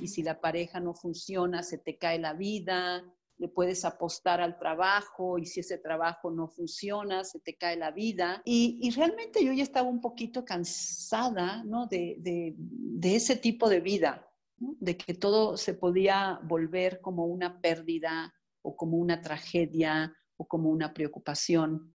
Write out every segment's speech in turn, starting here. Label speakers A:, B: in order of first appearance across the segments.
A: Y si la pareja no funciona, se te cae la vida, le puedes apostar al trabajo y si ese trabajo no funciona, se te cae la vida. Y, realmente yo ya estaba un poquito cansada ¿no? de, de, ese tipo de vida, de que todo se podía volver como una pérdida o como una tragedia o como una preocupación.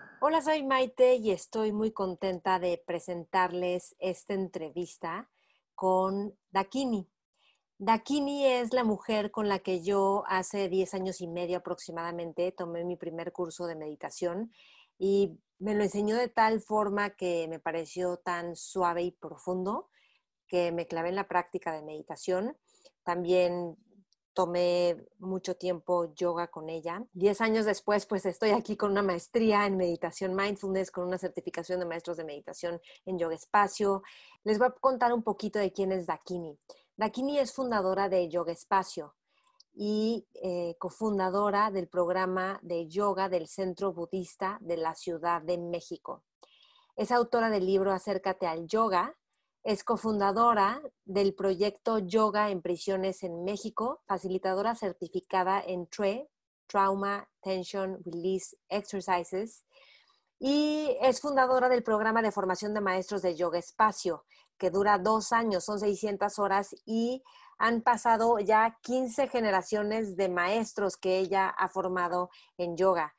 B: Hola, soy Maite y estoy muy contenta de presentarles esta entrevista con Dakini. Dakini es la mujer con la que yo hace 10 años y medio aproximadamente tomé mi primer curso de meditación y me lo enseñó de tal forma que me pareció tan suave y profundo que me clavé en la práctica de meditación. También tomé mucho tiempo yoga con ella. Diez años después, pues estoy aquí con una maestría en meditación mindfulness, con una certificación de maestros de meditación en yoga espacio. Les voy a contar un poquito de quién es Dakini. Dakini es fundadora de Yoga Espacio y eh, cofundadora del programa de yoga del Centro Budista de la Ciudad de México. Es autora del libro Acércate al Yoga. Es cofundadora del proyecto Yoga en Prisiones en México, facilitadora certificada en TRE, Trauma Tension Release Exercises, y es fundadora del programa de formación de maestros de Yoga Espacio, que dura dos años, son 600 horas y han pasado ya 15 generaciones de maestros que ella ha formado en yoga.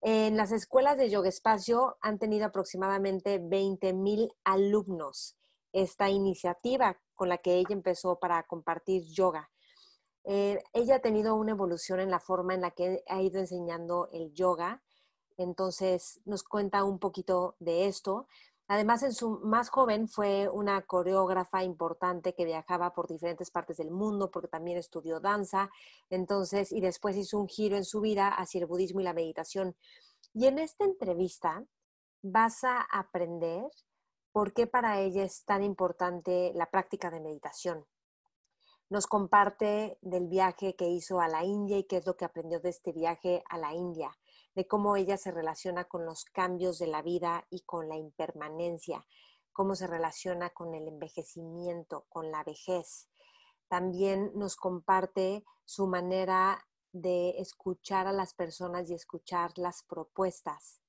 B: En las escuelas de yoga espacio han tenido aproximadamente 20 mil alumnos esta iniciativa con la que ella empezó para compartir yoga. Eh, ella ha tenido una evolución en la forma en la que ha ido enseñando el yoga. Entonces nos cuenta un poquito de esto. Además, en su más joven fue una coreógrafa importante que viajaba por diferentes partes del mundo porque también estudió danza. Entonces, y después hizo un giro en su vida hacia el budismo y la meditación. Y en esta entrevista vas a aprender por qué para ella es tan importante la práctica de meditación. Nos comparte del viaje que hizo a la India y qué es lo que aprendió de este viaje a la India de cómo ella se relaciona con los cambios de la vida y con la impermanencia, cómo se relaciona con el envejecimiento, con la vejez. También nos comparte su manera de escuchar a las personas y escuchar las propuestas,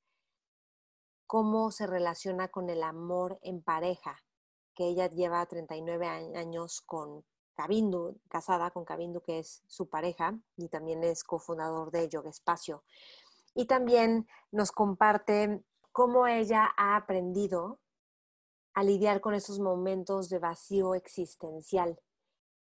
B: cómo se relaciona con el amor en pareja, que ella lleva 39 años con Cabindu, casada con Cabindu, que es su pareja, y también es cofundador de Yoga Espacio y también nos comparte cómo ella ha aprendido a lidiar con esos momentos de vacío existencial.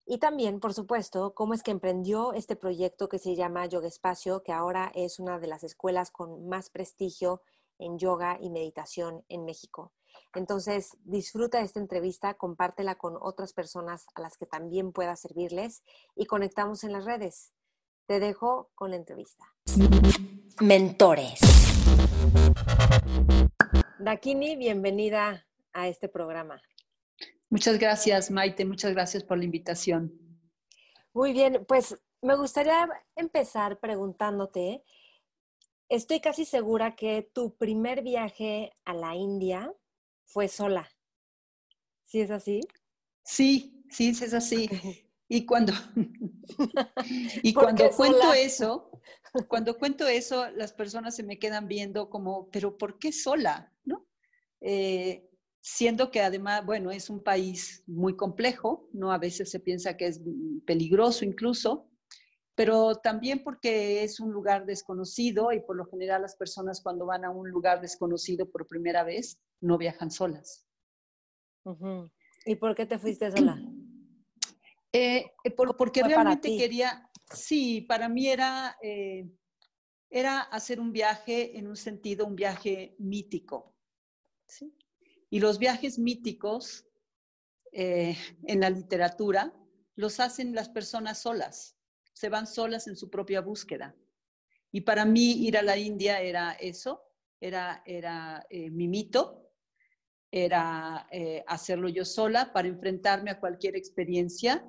B: Y también, por supuesto, cómo es que emprendió este proyecto que se llama Yoga Espacio, que ahora es una de las escuelas con más prestigio en yoga y meditación en México. Entonces, disfruta esta entrevista, compártela con otras personas a las que también pueda servirles y conectamos en las redes. Te dejo con la entrevista. Mentores. Dakini, bienvenida a este programa.
A: Muchas gracias, Maite. Muchas gracias por la invitación.
B: Muy bien, pues Me gustaría empezar preguntándote, estoy casi segura que tu primer viaje a la India fue sola. ¿Sí es así?
A: Sí, sí, es así. Y cuando, y cuando cuento eso, cuando cuento eso, las personas se me quedan viendo como, pero ¿por qué sola? ¿No? Eh, siendo que además, bueno, es un país muy complejo, ¿no? A veces se piensa que es peligroso incluso, pero también porque es un lugar desconocido y por lo general las personas cuando van a un lugar desconocido por primera vez no viajan solas.
B: ¿Y por qué te fuiste sola?
A: Eh, eh, porque realmente quería, sí, para mí era, eh, era hacer un viaje en un sentido, un viaje mítico. Y los viajes míticos en la literatura los hacen las personas solas, se van solas en su propia búsqueda. Y para mí ir a la India era eso, era, era mi mito, era hacerlo yo sola para enfrentarme a cualquier experiencia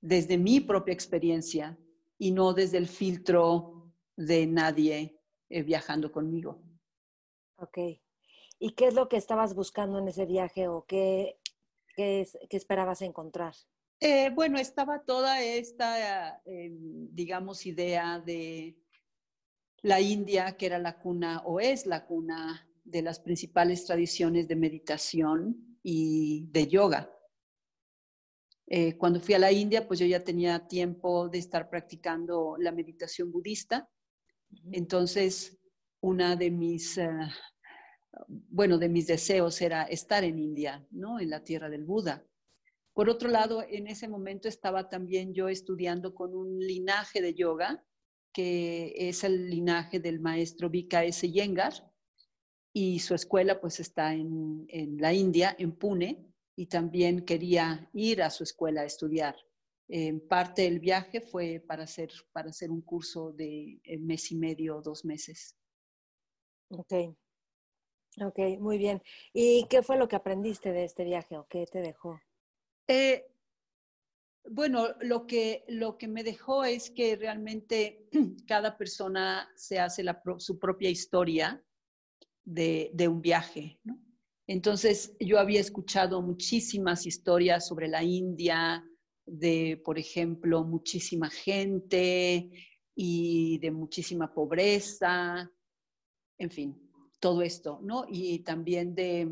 A: desde mi propia experiencia y no desde el filtro de nadie eh, viajando conmigo.
B: Ok. ¿Y qué es lo que estabas buscando en ese viaje o qué, qué, esperabas encontrar?
A: Eh, bueno, estaba toda esta, eh, digamos, idea de la India, que era la cuna o es la cuna de las principales tradiciones de meditación y de yoga. Eh, cuando fui a la India, pues yo ya tenía tiempo de estar practicando la meditación budista. Entonces, una de mis, bueno, de mis deseos era estar en India, ¿no? En la tierra del Buda. Por otro lado, en ese momento estaba también yo estudiando con un linaje de yoga, que es el linaje del maestro S. Yengar, y su escuela pues está en, en la India, en Pune, y también quería ir a su escuela a estudiar. En parte del viaje fue para hacer, para hacer un curso de mes y medio, dos meses.
B: Ok, ok, muy bien. ¿Y qué fue lo que aprendiste de este viaje o qué te dejó?
A: Eh, bueno, lo que, lo que me dejó es que realmente cada persona se hace su propia historia de, de un viaje. Entonces, yo había escuchado muchísimas historias sobre la India, de, por ejemplo, muchísima gente y de muchísima pobreza, en fin, todo esto, ¿no? Y también de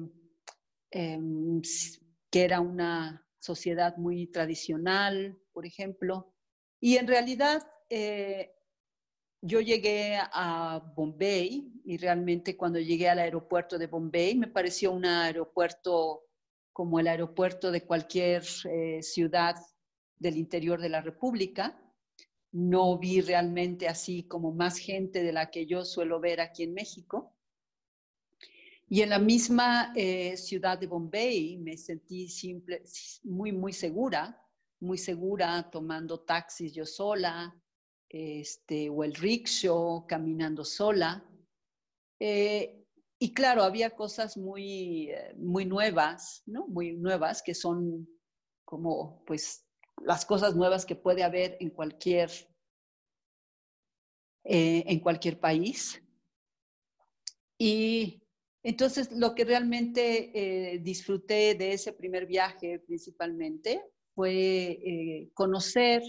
A: em, que era una sociedad muy tradicional, por ejemplo. Y en realidad, eh, yo llegué a Bombay y realmente cuando llegué al aeropuerto de Bombay me pareció un aeropuerto como el aeropuerto de cualquier eh, ciudad del interior de la República. No vi realmente así como más gente de la que yo suelo ver aquí en México. Y en la misma eh, ciudad de Bombay me sentí simple, muy, muy segura, muy segura tomando taxis yo sola, este, o el rickshaw, caminando sola. Eh, y claro, había cosas muy, eh, muy nuevas, ¿no? Muy nuevas, que son como, pues, las cosas nuevas que puede haber en cualquier, eh, en cualquier país. Y entonces lo que realmente disfruté de ese primer viaje principalmente fue conocer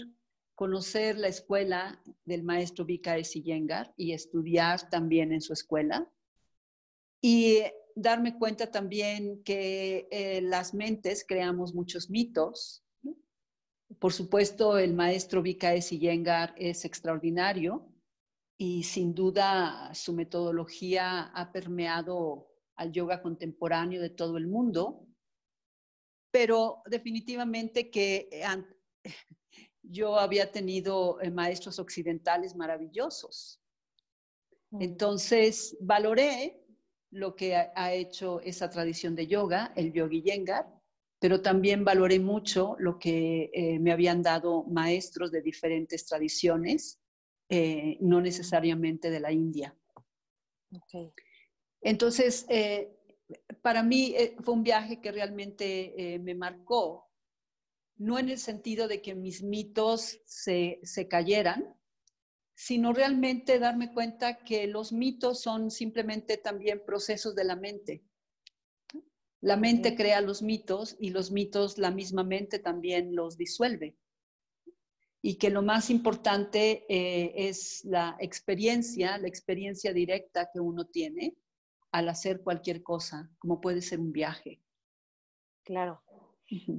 A: conocer la escuela del maestro Vika Yengar y estudiar también en su escuela. Y darme cuenta también que eh, las mentes creamos muchos mitos. Por supuesto, el maestro Vika Yengar es extraordinario y sin duda su metodología ha permeado al yoga contemporáneo de todo el mundo, pero definitivamente que yo había tenido eh, maestros occidentales maravillosos. Mm. Entonces, valoré lo que ha, hecho esa tradición de yoga, el yogi yengar, pero también valoré mucho lo que eh, me habían dado maestros de diferentes tradiciones, eh, no necesariamente de la India. Entonces, para mí fue un viaje que realmente me marcó no en el sentido de que mis mitos se, se cayeran, sino realmente darme cuenta que los mitos son simplemente también procesos de la mente. La mente crea los mitos y los mitos la misma mente también los disuelve. Y que lo más importante eh, es la experiencia, la experiencia directa que uno tiene al hacer cualquier cosa, como puede ser un viaje.
B: Claro.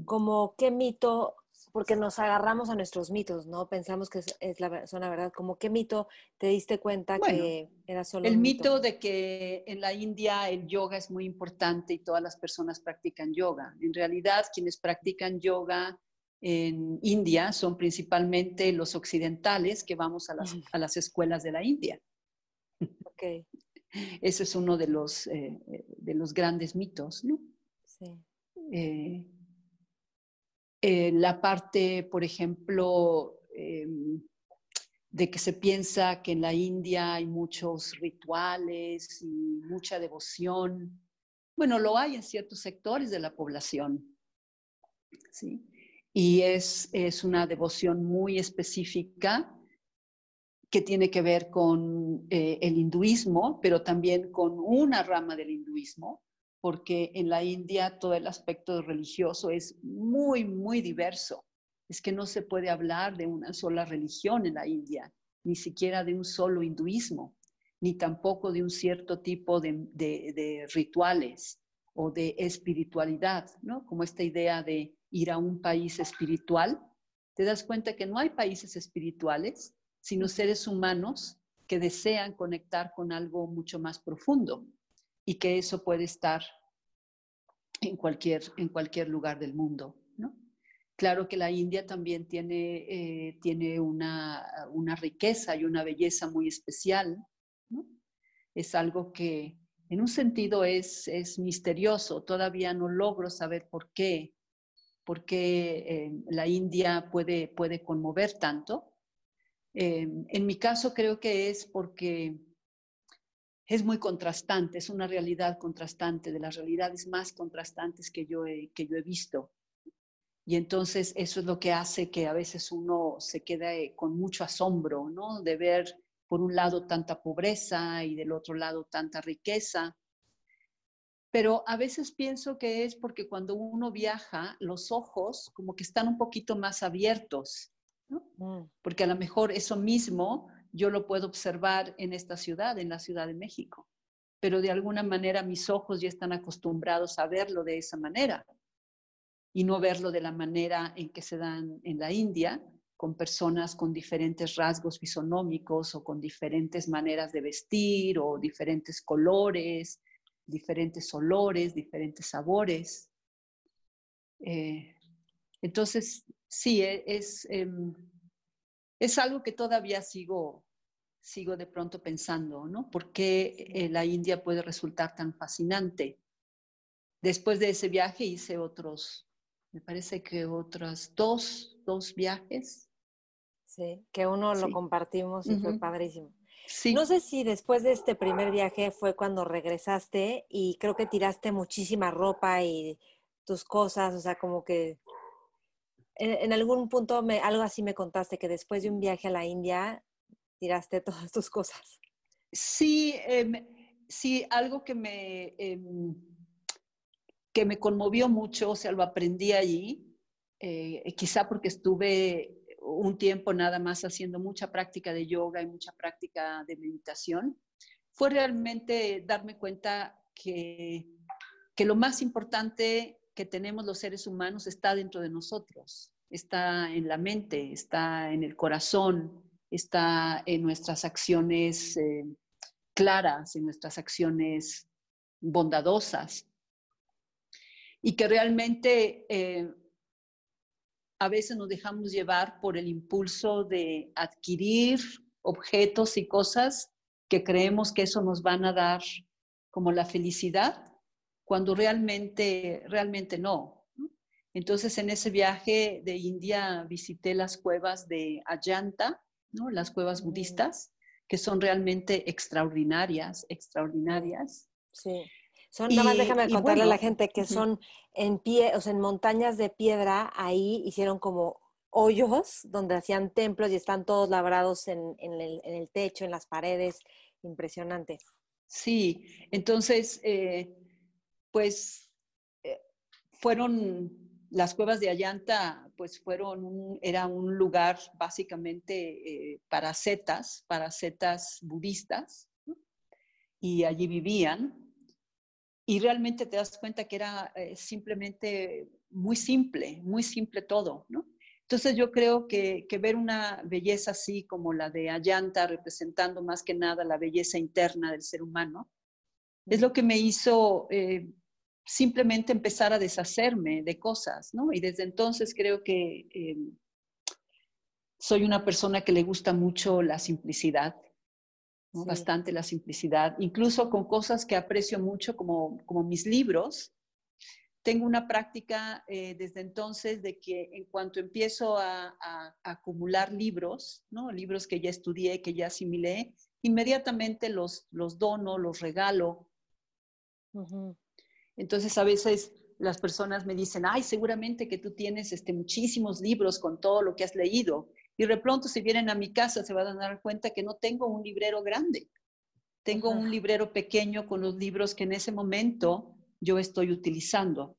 B: Como qué mito, porque nos agarramos a nuestros mitos, ¿no? Pensamos que es, la, son la verdad. Como qué mito te diste cuenta que era solo
A: el mito? de que en la India el yoga es muy importante y todas las personas practican yoga. En realidad, quienes practican yoga en India son principalmente los occidentales que vamos a las, a las escuelas de la India.
B: Okay.
A: Ese es uno de los, eh, de los grandes mitos, ¿no?
B: Sí.
A: Eh, eh, la parte, por ejemplo, em, de que se piensa que en la India hay muchos rituales y mucha devoción. Bueno, lo hay en ciertos sectores de la población, ¿sí? Y es, es una devoción muy específica que tiene que ver con eh, el hinduismo, pero también con una rama del hinduismo, porque en la India todo el aspecto religioso es muy, muy diverso. Es que no se puede hablar de una sola religión en la India, ni siquiera de un solo hinduismo, ni tampoco de un cierto tipo de, de rituales o de espiritualidad, ¿no? Como esta idea de ir a un país espiritual. Te das cuenta que no hay países espirituales, sino seres humanos que desean conectar con algo mucho más profundo y que eso puede estar en cualquier, en cualquier lugar del mundo. ¿no? Claro que la India también tiene, eh, tiene una, una, riqueza y una belleza muy especial. ¿no? Es algo que en un sentido es, es misterioso, todavía no logro saber por qué, por qué eh, la India puede, puede conmover tanto, Em, en mi caso creo que es porque es muy contrastante, es una realidad contrastante, de las realidades más contrastantes que yo que yo he visto. Y entonces eso es lo que hace que a veces uno se quede con mucho asombro, ¿no? De ver por un lado tanta pobreza y del otro lado tanta riqueza. Pero a veces pienso que es porque cuando uno viaja, los ojos como que están un poquito más abiertos Mm. Porque a lo mejor eso mismo yo lo puedo observar en esta ciudad, en la Ciudad de México, pero de alguna manera mis ojos ya están acostumbrados a verlo de esa manera y no verlo de la manera en que se dan en la India, con personas con diferentes rasgos fisonómicos o con diferentes maneras de vestir o diferentes colores, diferentes olores, diferentes sabores. Eh, entonces, sí, e, es, em, es algo que todavía sigo, sigo de pronto pensando, ¿no? ¿Por qué eh, la India puede resultar tan fascinante? Después de ese viaje hice otros, me parece que otros dos, dos viajes.
B: Sí, que uno lo compartimos y fue padrísimo. Sí. No sé si después de este primer viaje fue cuando regresaste y creo que tiraste muchísima ropa y tus cosas, o sea, como que en, algún punto me, algo así me contaste que después de un viaje a la India tiraste todas tus cosas.
A: Sí, em, sí, algo que me, em, que me conmovió mucho, o sea, lo aprendí allí, eh, quizá porque estuve un tiempo nada más haciendo mucha práctica de yoga y mucha práctica de meditación, fue realmente darme cuenta que, que lo más importante que tenemos los seres humanos está dentro de nosotros, está en la mente, está en el corazón, está en nuestras acciones eh, claras, en nuestras acciones bondadosas. Y que realmente eh, a veces nos dejamos llevar por el impulso de adquirir objetos y cosas que creemos que eso nos van a dar como la felicidad cuando realmente, realmente no. Entonces, en ese viaje de India visité las cuevas de Ayanta, ¿no? las cuevas budistas, que son realmente extraordinarias, extraordinarias.
B: Sí. Son, nada más déjame contarle a la gente que son en pie, o sea, en montañas de piedra, ahí hicieron como hoyos donde hacían templos y están todos labrados en, el, techo, en las paredes. Impresionante.
A: Sí, entonces, eh, pues eh, fueron las cuevas de Allanta, pues fueron un, era un lugar básicamente eh, para setas, para setas budistas, y allí vivían. Y realmente te das cuenta que era simplemente muy simple, muy simple todo, ¿no? Entonces yo creo que, ver una belleza así como la de Ayanta, representando más que nada la belleza interna del ser humano, es lo que me hizo eh, simplemente empezar a deshacerme de cosas, ¿no? Y desde entonces creo que eh, soy una persona que le gusta mucho la simplicidad, bastante la simplicidad, incluso con cosas que aprecio mucho como, como mis libros tengo una práctica eh, desde entonces de que en cuanto empiezo a, acumular libros, ¿no? libros que ya estudié, que ya asimilé, inmediatamente los, los dono, los regalo. Entonces a veces las personas me dicen, ay, seguramente que tú tienes este, muchísimos libros con todo lo que has leído. Y de pronto si vienen a mi casa se van a dar cuenta que no tengo un librero grande. Tengo un librero pequeño con los libros que en ese momento yo estoy utilizando.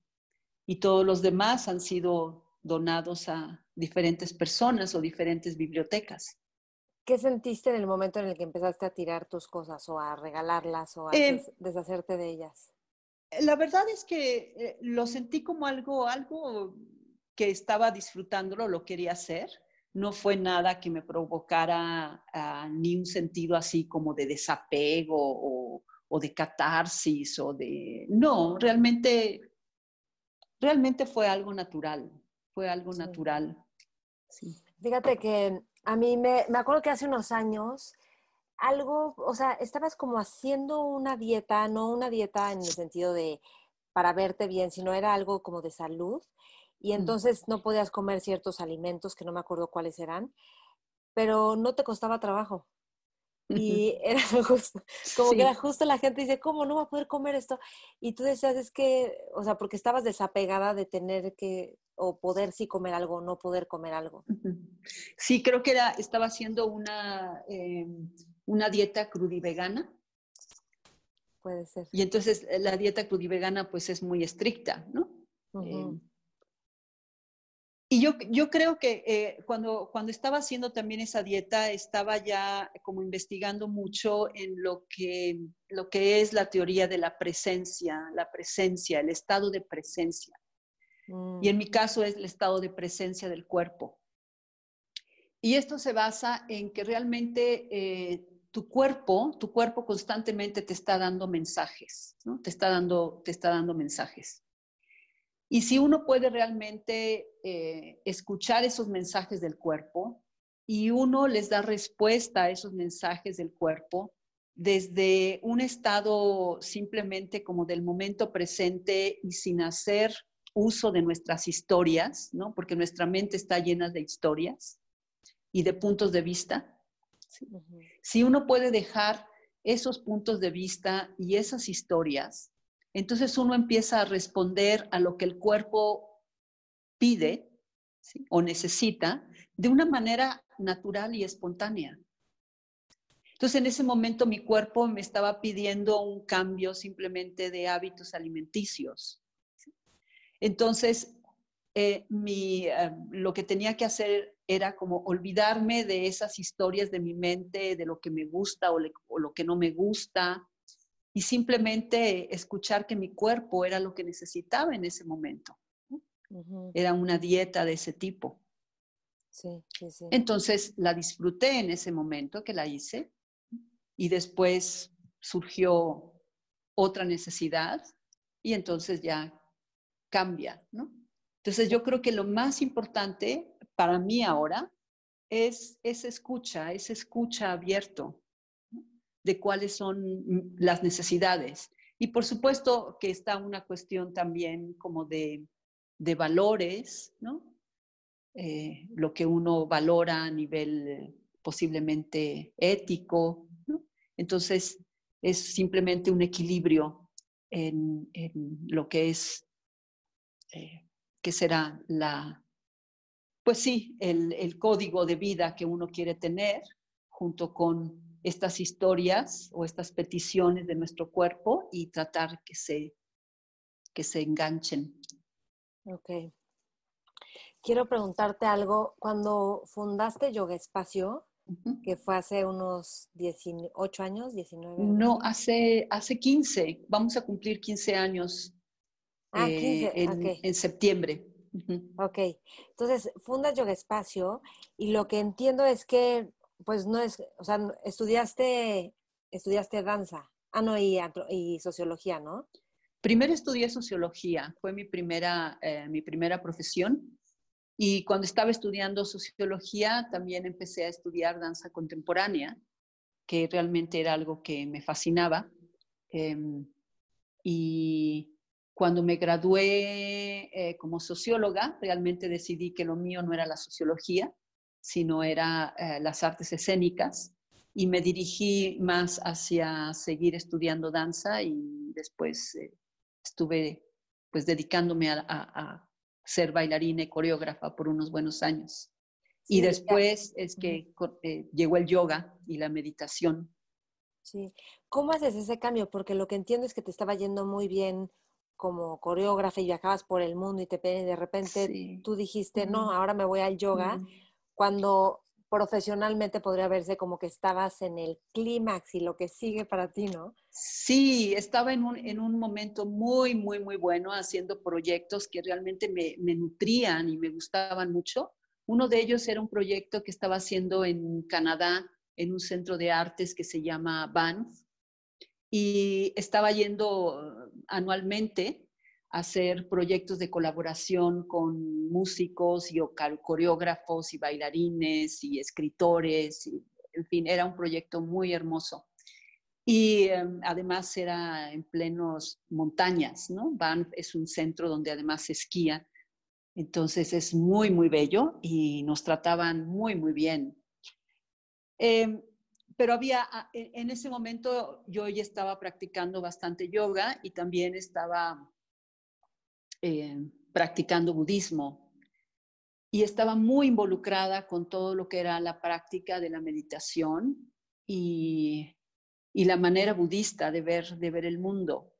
A: Y todos los demás han sido donados a diferentes personas o diferentes bibliotecas.
B: ¿Qué sentiste en el momento en el que empezaste a tirar tus cosas o a regalarlas o a eh, deshacerte de ellas?
A: La verdad es que eh, lo sentí como algo, algo que estaba disfrutándolo, lo quería hacer. No fue nada que me provocara ah, ni un sentido así como de desapego o, o de catarsis o de... No, realmente, realmente fue algo natural, fue algo natural.
B: Fíjate que a mí me, me acuerdo que hace unos años algo, o sea, estabas como haciendo una dieta, no una dieta en el sentido de para verte bien, sino era algo como de salud. Y entonces no podías comer ciertos alimentos que no me acuerdo cuáles eran, pero no te costaba trabajo. Y era justo, como que era justo la gente dice, ¿cómo no va a poder comer esto? Y tú decías, es que, o sea, porque estabas desapegada de tener que, o poder sí comer algo, o no poder comer algo.
A: Sí, creo que era, estaba haciendo una, eh, una dieta crudivegana.
B: Puede ser.
A: Y entonces eh, la dieta crudivegana pues es muy estricta, ¿no? Y yo, yo creo que eh, cuando, cuando estaba haciendo también esa dieta, estaba ya como investigando mucho en lo que, lo que es la teoría de la presencia, la presencia, el estado de presencia. Y en mi mm. caso es el estado de presencia del cuerpo. Y esto se basa en que realmente eh, tu cuerpo, tu cuerpo constantemente te está dando mensajes, ¿no? Te está dando, te está dando mensajes. Y si uno puede realmente eh, escuchar esos mensajes del cuerpo y uno les da respuesta a esos mensajes del cuerpo desde un estado simplemente como del momento presente y sin hacer uso de nuestras historias, ¿no? Porque nuestra mente está llena de historias y de puntos de vista. Si uno puede dejar esos puntos de vista y esas historias entonces uno empieza a responder a lo que el cuerpo pide o necesita de una manera natural y espontánea. Entonces en ese momento mi cuerpo me estaba pidiendo un cambio simplemente de hábitos alimenticios. Entonces eh, eh, lo que tenía que hacer era como olvidarme de esas historias de mi mente, de lo que me gusta o lo que no me gusta, y simplemente escuchar que mi cuerpo era lo que necesitaba en ese momento. Era una dieta de ese tipo. Entonces la disfruté en ese momento que la hice y después surgió otra necesidad y entonces ya cambia, ¿no? Entonces yo creo que lo más importante para mí ahora es esa escucha, esa escucha abierto, de cuáles son las necesidades. Y por supuesto que está una cuestión también como de, valores, ¿no? Eh, lo que uno valora a nivel posiblemente ético, ¿no? Entonces es simplemente un equilibrio en, lo que es, eh, que será la, pues sí, el, el código de vida que uno quiere tener junto con estas historias o estas peticiones de nuestro cuerpo y tratar que se, que se enganchen.
B: Ok. Quiero preguntarte algo. Cuando fundaste Yoga Espacio, que fue hace unos 18 años, 19
A: No, hace, hace 15. Vamos a cumplir 15 años ah, eh, en, septiembre.
B: Ok. Entonces, fundas Yoga Espacio y lo que entiendo es que pues no es, o sea, estudiaste, estudiaste danza, ah, no, y, y sociología, ¿no?
A: Primero estudié sociología, fue mi primera, eh, mi primera profesión. Y cuando estaba estudiando sociología, también empecé a estudiar danza contemporánea, que realmente era algo que me fascinaba. Em, y cuando me gradué eh, como socióloga, realmente decidí que lo mío no era la sociología, sino era eh, las artes escénicas y me dirigí más hacia seguir estudiando danza y después eh, estuve pues dedicándome a, ser bailarina y coreógrafa por unos buenos años. y después es que eh, llegó el yoga y la meditación.
B: Sí. ¿Cómo haces ese cambio? Porque lo que entiendo es que te estaba yendo muy bien como coreógrafa y viajabas por el mundo y te de repente tú dijiste, no, ahora me voy al yoga cuando profesionalmente podría verse como que estabas en el clímax y lo que sigue para ti, ¿no?
A: Sí, estaba en un, en un momento muy, muy, muy bueno haciendo proyectos que realmente me, me, nutrían y me gustaban mucho. Uno de ellos era un proyecto que estaba haciendo en Canadá, en un centro de artes que se llama Banff, y estaba yendo anualmente hacer proyectos de colaboración con músicos y coreógrafos y bailarines y escritores. en fin, era un proyecto muy hermoso. Y em, además era en plenos montañas, ¿no? Banff es un centro donde además se esquía. Entonces es muy, muy bello y nos trataban muy, muy bien. Em, pero había, en ese momento yo ya estaba practicando bastante yoga y también estaba eh, practicando budismo. Y estaba muy involucrada con todo lo que era la práctica de la meditación y, y la manera budista de ver, de ver el mundo.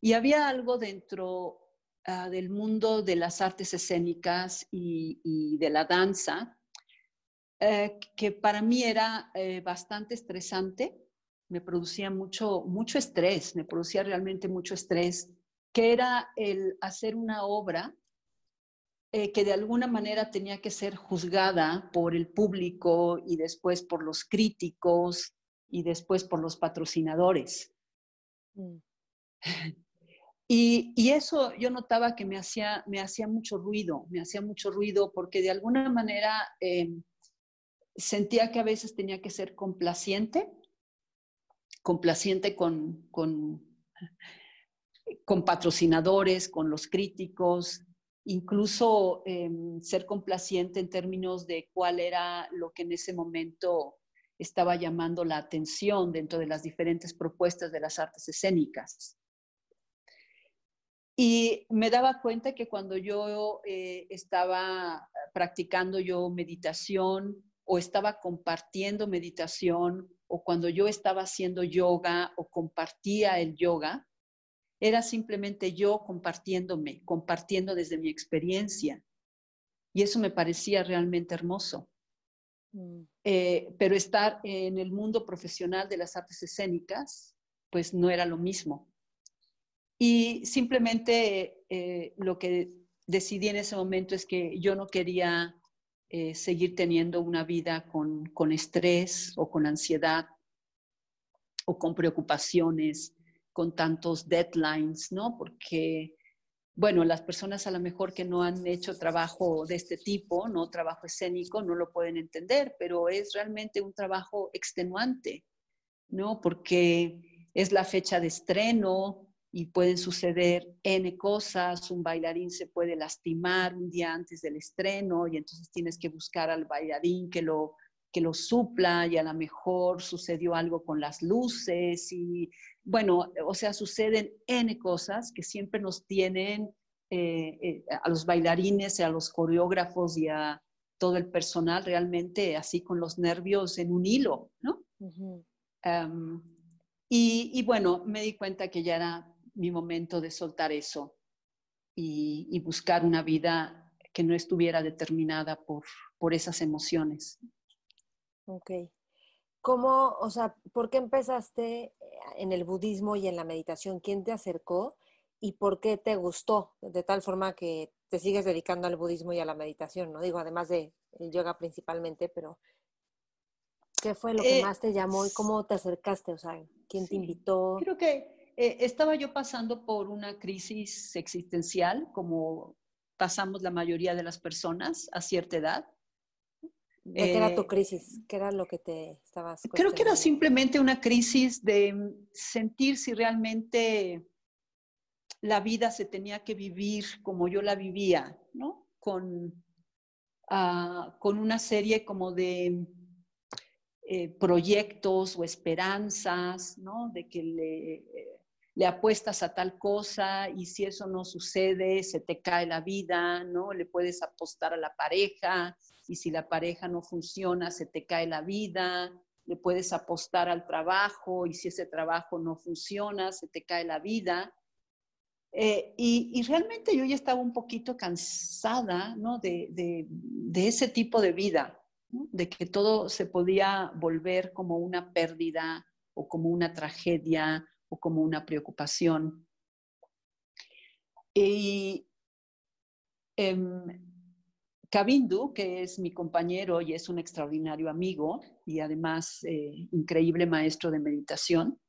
A: Y había algo dentro ah, del mundo de las artes escénicas y, de la danza eh, que para mí era eh, bastante estresante, me producía mucho, mucho estrés, me producía realmente mucho estrés que era el hacer una obra eh, que de alguna manera tenía que ser juzgada por el público y después por los críticos y después por los patrocinadores. Mm. Y, eso yo notaba que me hacía, me hacía mucho ruido, me hacía mucho ruido porque de alguna manera em, sentía que a veces tenía que ser complaciente, complaciente con, con con patrocinadores, con los críticos, incluso em, ser complaciente en términos de cuál era lo que en ese momento estaba llamando la atención dentro de las diferentes propuestas de las artes escénicas. Y me daba cuenta que cuando yo eh, estaba practicando yo meditación o estaba compartiendo meditación o cuando yo estaba haciendo yoga o compartía el yoga, era simplemente yo compartiéndome, compartiendo desde mi experiencia. Y eso me parecía realmente hermoso. Mm. Eh, pero estar en el mundo profesional de las artes escénicas, pues no era lo mismo. Y simplemente eh, lo que decidí en ese momento es que yo no quería eh, seguir teniendo una vida con, con estrés o con ansiedad o con preocupaciones con tantos deadlines, ¿no? Porque, bueno, las personas a lo mejor que no han hecho trabajo de este tipo, no trabajo escénico, no lo pueden entender, pero es realmente un trabajo extenuante, ¿no? Porque es la fecha de estreno y pueden suceder N cosas, un bailarín se puede lastimar un día antes del estreno y entonces tienes que buscar al bailarín que lo que lo supla y a lo mejor sucedió algo con las luces y bueno, o sea, suceden N cosas que siempre nos tienen eh, eh, a los bailarines, a los coreógrafos y a todo el personal realmente así con los nervios en un hilo, ¿no? y, bueno, me di cuenta que ya era mi momento de soltar eso y, y buscar una vida que no estuviera determinada por, por esas emociones.
B: Ok. ¿Cómo, o sea, por qué empezaste en el budismo y en la meditación? ¿Quién te acercó y por qué te gustó de tal forma que te sigues dedicando al budismo y a la meditación? No digo, además de el yoga principalmente, pero ¿qué fue lo que eh, más te llamó y cómo te acercaste? O sea, ¿quién te invitó?
A: Creo que eh, estaba yo pasando por una crisis existencial, como pasamos la mayoría de las personas a cierta edad.
B: ¿De qué era tu eh, crisis? ¿Qué era lo que te estabas
A: Creo que era simplemente una crisis de sentir si realmente la vida se tenía que vivir como yo la vivía, ¿no? Con, ah, con una serie como de eh, proyectos o esperanzas, ¿no? De que le, le apuestas a tal cosa y si eso no sucede, se te cae la vida, ¿no? Le puedes apostar a la pareja, y si la pareja no funciona, se te cae la vida, le puedes apostar al trabajo y si ese trabajo no funciona, se te cae la vida. Eh, y, realmente yo ya estaba un poquito cansada ¿no? de, de, ese tipo de vida, de que todo se podía volver como una pérdida o como una tragedia o como una preocupación. Y eh, Kabindu, que es mi compañero y es un extraordinario amigo y además eh, increíble maestro de meditación,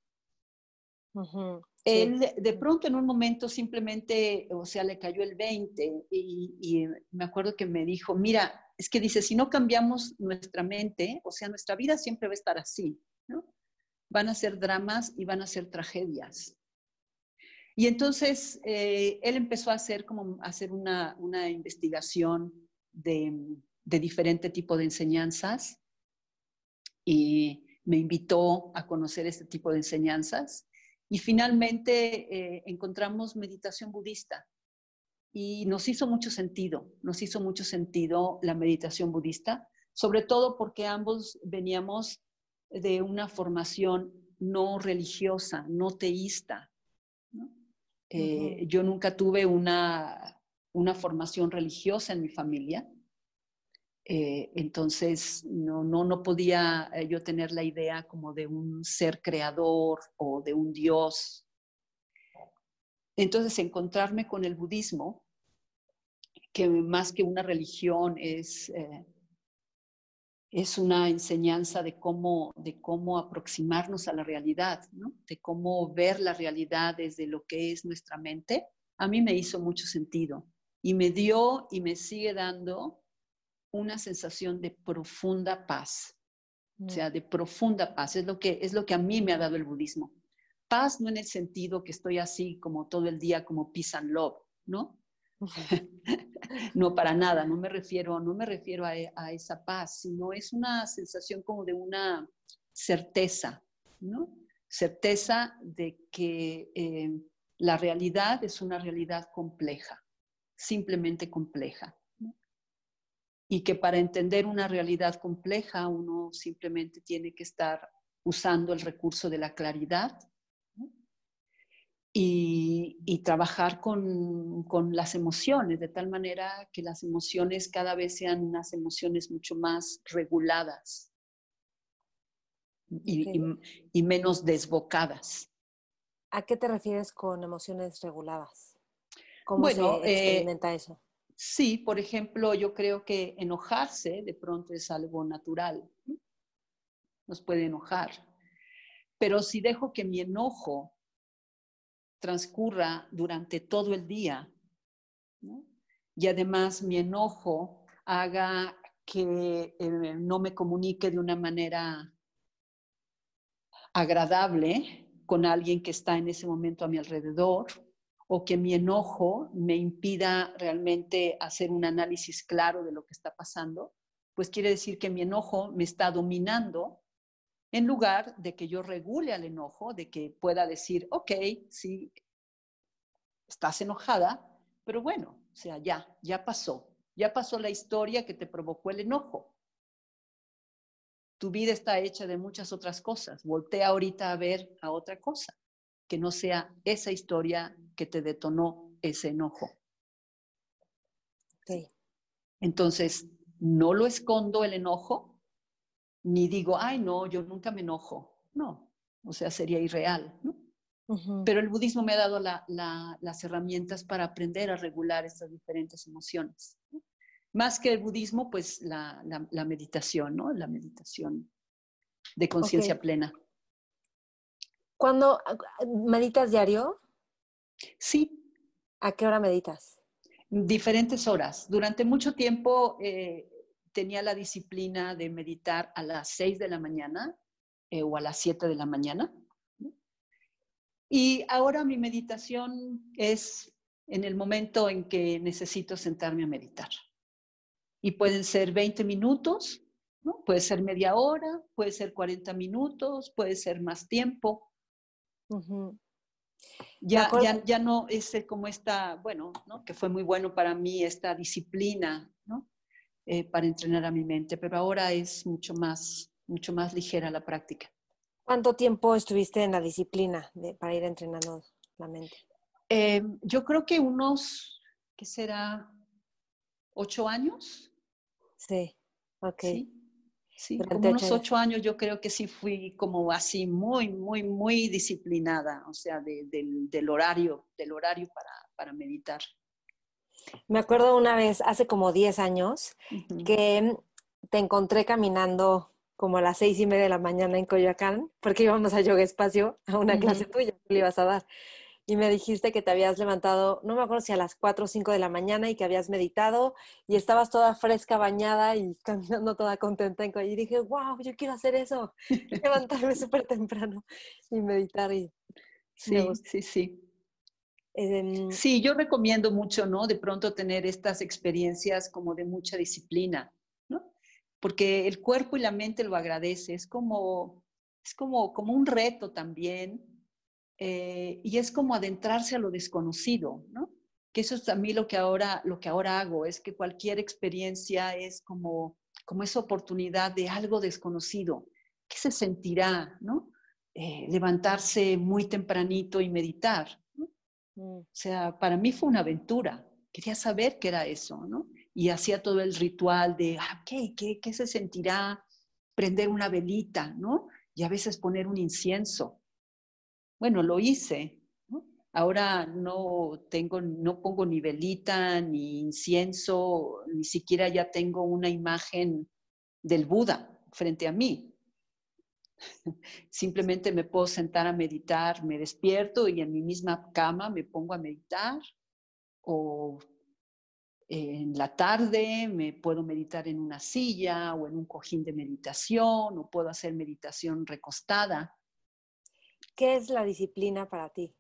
A: él de pronto en un momento simplemente, o sea, le cayó el 20 y, me acuerdo que me dijo, mira, es que dice, si no cambiamos nuestra mente, o sea, nuestra vida siempre va a estar así, ¿no? Van a ser dramas y van a ser tragedias. Y entonces eh, él empezó a hacer como hacer una, una investigación de, diferente tipo de enseñanzas y me invitó a conocer este tipo de enseñanzas. Y finalmente eh, encontramos meditación budista y nos hizo mucho sentido, nos hizo mucho sentido la meditación budista, sobre todo porque ambos veníamos de una formación no religiosa, no teísta. Eh, yo nunca tuve una una formación religiosa en mi familia. Eh, entonces, no, no, no podía eh, yo tener la idea como de un ser creador o de un Dios. Entonces, encontrarme con el budismo, que más que una religión es, eh, es una enseñanza de cómo, de cómo aproximarnos a la realidad, de cómo ver la realidad desde lo que es nuestra mente, a mí me hizo mucho sentido y me dio y me sigue dando una sensación de profunda paz. O sea, mm. de profunda paz. Es lo, que, es lo que a mí me ha dado el budismo. Paz no en el sentido que estoy así como todo el día como peace and love, ¿no? no, para nada, no me refiero, no me refiero a, esa paz, sino es una sensación como de una certeza, ¿no? Certeza de que eh, la realidad es una realidad compleja simplemente compleja. Y que para entender una realidad compleja uno simplemente tiene que estar usando el recurso de la claridad y, trabajar con, las emociones, de tal manera que las emociones cada vez sean unas emociones mucho más reguladas y menos desbocadas.
B: ¿A qué te refieres con emociones reguladas? ¿Cómo bueno, se eh, experimenta eso?
A: Sí, por ejemplo, yo creo que enojarse de pronto es algo natural. Nos puede enojar. Pero si dejo que mi enojo transcurra durante todo el día y además mi enojo haga que eh, no me comunique de una manera agradable con alguien que está en ese momento a mi alrededor, o que mi enojo me impida realmente hacer un análisis claro de lo que está pasando, pues quiere decir que mi enojo me está dominando en lugar de que yo regule al enojo, de que pueda decir, ok, sí, estás enojada, pero bueno, o sea, ya, ya pasó, ya pasó la historia que te provocó el enojo. Tu vida está hecha de muchas otras cosas. Voltea ahorita a ver a otra cosa, que no sea esa historia que te detonó ese enojo.
B: Sí.
A: Entonces, no lo escondo el enojo, ni digo, ay, no, yo nunca me enojo. No, o sea, sería irreal, ¿no? Pero el budismo me ha dado las herramientas para aprender a regular estas diferentes emociones. Más que el budismo, pues la, meditación, ¿no? La meditación de conciencia plena.
B: ¿Cuándo meditas diario?
A: Sí.
B: ¿A qué hora meditas?
A: Diferentes horas. Durante mucho tiempo eh, tenía la disciplina de meditar a las 6 de la mañana eh, o a las 7 de la mañana. Y ahora mi meditación es en el momento en que necesito sentarme a meditar. Y pueden ser 20 minutos, ¿no? puede ser media hora, puede ser 40 minutos, puede ser más tiempo. Ya, ya, ya, no es como esta, bueno, ¿no? que fue muy bueno para mí esta disciplina ¿no? Eh, para entrenar a mi mente, pero ahora es mucho más, mucho más ligera la práctica.
B: ¿Cuánto tiempo estuviste en la disciplina para ir entrenando la mente?
A: Eh, yo creo que unos, ¿qué será? ¿Ocho años?
B: Sí, ok.
A: Sí, como unos ocho años yo creo que sí fui como así muy, muy, muy disciplinada, o sea, del, horario, del horario para, para, meditar.
B: Me acuerdo una vez, hace como diez años, que te encontré caminando como a las seis y media de la mañana en Coyoacán, porque íbamos a Yoga Espacio a una clase tuya que le ibas a dar. Y me dijiste que te habías levantado, no me acuerdo si a las cuatro o cinco de la mañana y que habías meditado y estabas toda fresca, bañada y caminando toda contenta. En y dije, wow, yo quiero hacer eso, levantarme súper temprano y meditar. Y
A: sí, sí, sí.
B: Em,
A: sí, yo recomiendo mucho, ¿no? De pronto tener estas experiencias como de mucha disciplina porque el cuerpo y la mente lo agradece, es como, es como, como un reto también, eh, y es como adentrarse a lo desconocido, ¿no? Que eso es a mí lo que ahora, lo que ahora hago, es que cualquier experiencia es como, como esa oportunidad de algo desconocido. ¿Qué se sentirá, no? Eh, levantarse muy tempranito y meditar. Mm. O sea, para mí fue una aventura. Quería saber qué era eso, ¿no? y hacía todo el ritual de, ah, ¿qué, qué, se sentirá prender una velita, ¿no? Y a veces poner un incienso. Bueno, lo hice. Ahora no tengo, no pongo ni velita, ni incienso, ni siquiera ya tengo una imagen del Buda frente a mí. Simplemente me puedo sentar a meditar, me despierto y en mi misma cama me pongo a meditar o en la tarde me puedo meditar en una silla o en un cojín de meditación o puedo hacer meditación recostada.
B: ¿Qué es la disciplina para ti?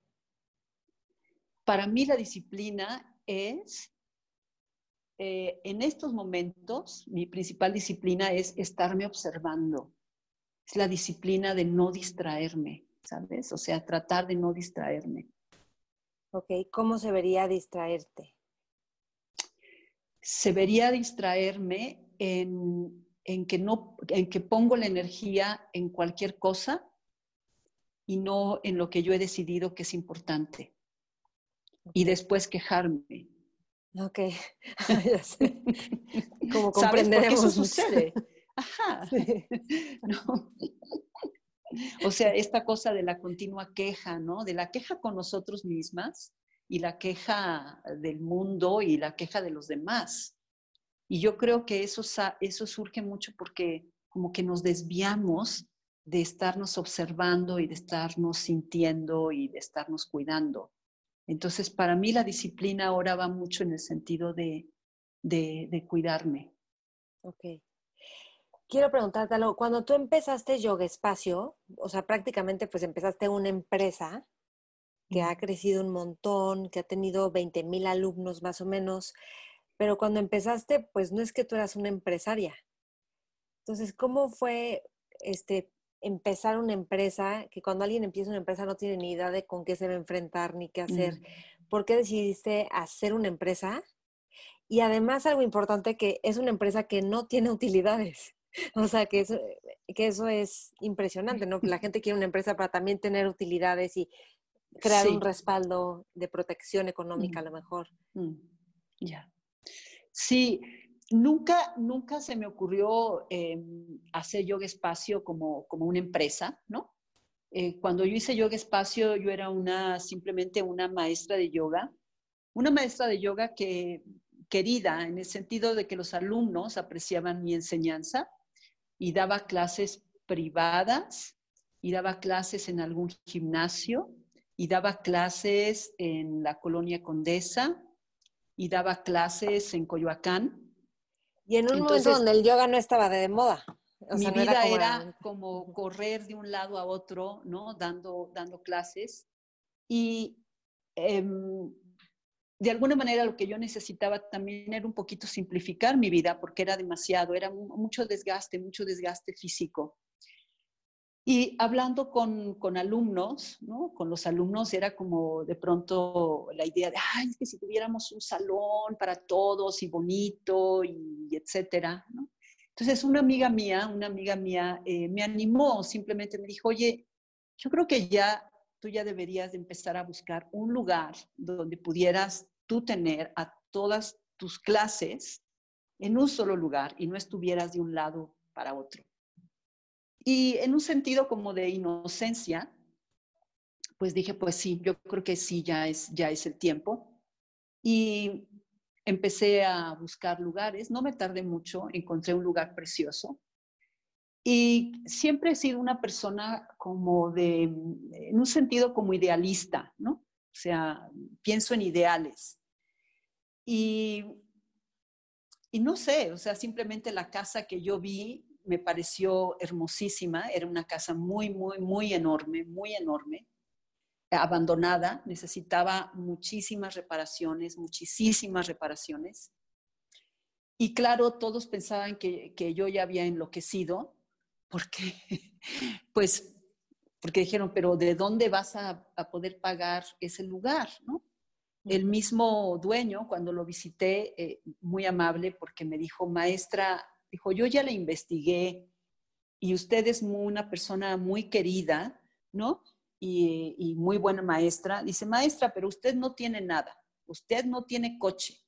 A: Para mí la disciplina es, eh, en estos momentos, mi principal disciplina es estarme observando. Es la disciplina de no distraerme, ¿sabes? O sea, tratar de no distraerme.
B: Ok, ¿cómo se vería distraerte?
A: se vería distraerme en, que no, en que pongo la energía en cualquier cosa y no en lo que yo he decidido que es importante. Y después quejarme.
B: Ok, ya sé.
A: Como comprenderemos. eso sucede. Ajá. O sea, esta cosa de la continua queja, ¿no? De la queja con nosotros mismas y la queja del mundo y la queja de los demás. Y yo creo que eso, eso surge mucho porque como que nos desviamos de estarnos observando y de estarnos sintiendo y de estarnos cuidando. Entonces, para mí la disciplina ahora va mucho en el sentido de, de, cuidarme.
B: Ok. Quiero preguntarte algo. Cuando tú empezaste Yoga Espacio, o sea, prácticamente pues empezaste una empresa, que ha crecido un montón, que ha tenido 20 mil alumnos más o menos, pero cuando empezaste, pues no es que tú eras una empresaria, Entonces, ¿cómo fue este, empezar una empresa, que cuando alguien empieza una empresa no tiene ni idea de con qué se va a enfrentar ni qué hacer? Mm. ¿Por qué decidiste hacer una empresa? Y además algo importante que es una empresa que no tiene utilidades. O sea, que eso, que eso es impresionante, ¿no? La gente quiere una empresa para también tener utilidades y crear un respaldo de protección económica a lo mejor.
A: Mm. Ya. Sí, nunca, nunca se me ocurrió em, hacer yoga espacio como, como una empresa, ¿no? Eh, cuando yo hice yoga espacio, yo era una, simplemente una maestra de yoga, una maestra de yoga que querida en el sentido de que los alumnos apreciaban mi enseñanza y daba clases privadas y daba clases en algún gimnasio y daba clases en la colonia Condesa y daba clases en Coyoacán.
B: Y en un momento donde el yoga no estaba de moda.
A: mi vida era como... correr de un lado a otro, ¿no? Dando, dando clases. Y em, de alguna manera lo que yo necesitaba también era un poquito simplificar mi vida porque era demasiado, era mucho desgaste, mucho desgaste físico. Y hablando con, con, alumnos, ¿no? Con los alumnos era como de pronto la idea de, ay, es que si tuviéramos un salón para todos y bonito y etcétera, ¿no? Entonces una amiga mía, una amiga mía eh, me animó, simplemente me dijo, oye, yo creo que ya tú ya deberías de empezar a buscar un lugar donde pudieras tú tener a todas tus clases en un solo lugar y no estuvieras de un lado para otro. Y en un sentido como de inocencia, pues dije, pues sí, yo creo que sí, ya es, ya es el tiempo. Y empecé a buscar lugares, no me tardé mucho, encontré un lugar precioso. Y siempre he sido una persona como de, en un sentido como idealista, ¿no? O sea, pienso en ideales. Y, y no sé, o sea, simplemente la casa que yo vi me pareció hermosísima, era una casa muy, muy, muy enorme, muy enorme, abandonada, necesitaba muchísimas reparaciones, muchísimas reparaciones. Y claro, todos pensaban que, que yo ya había enloquecido, porque, pues, porque dijeron, pero ¿de dónde vas a, a poder pagar ese lugar? ¿no? El mismo dueño, cuando lo visité, eh, muy amable, porque me dijo, maestra, Dijo, yo ya la investigué y usted es una persona muy querida, ¿no? Y, muy buena maestra. Dice, maestra, pero usted no tiene nada. Usted no tiene coche.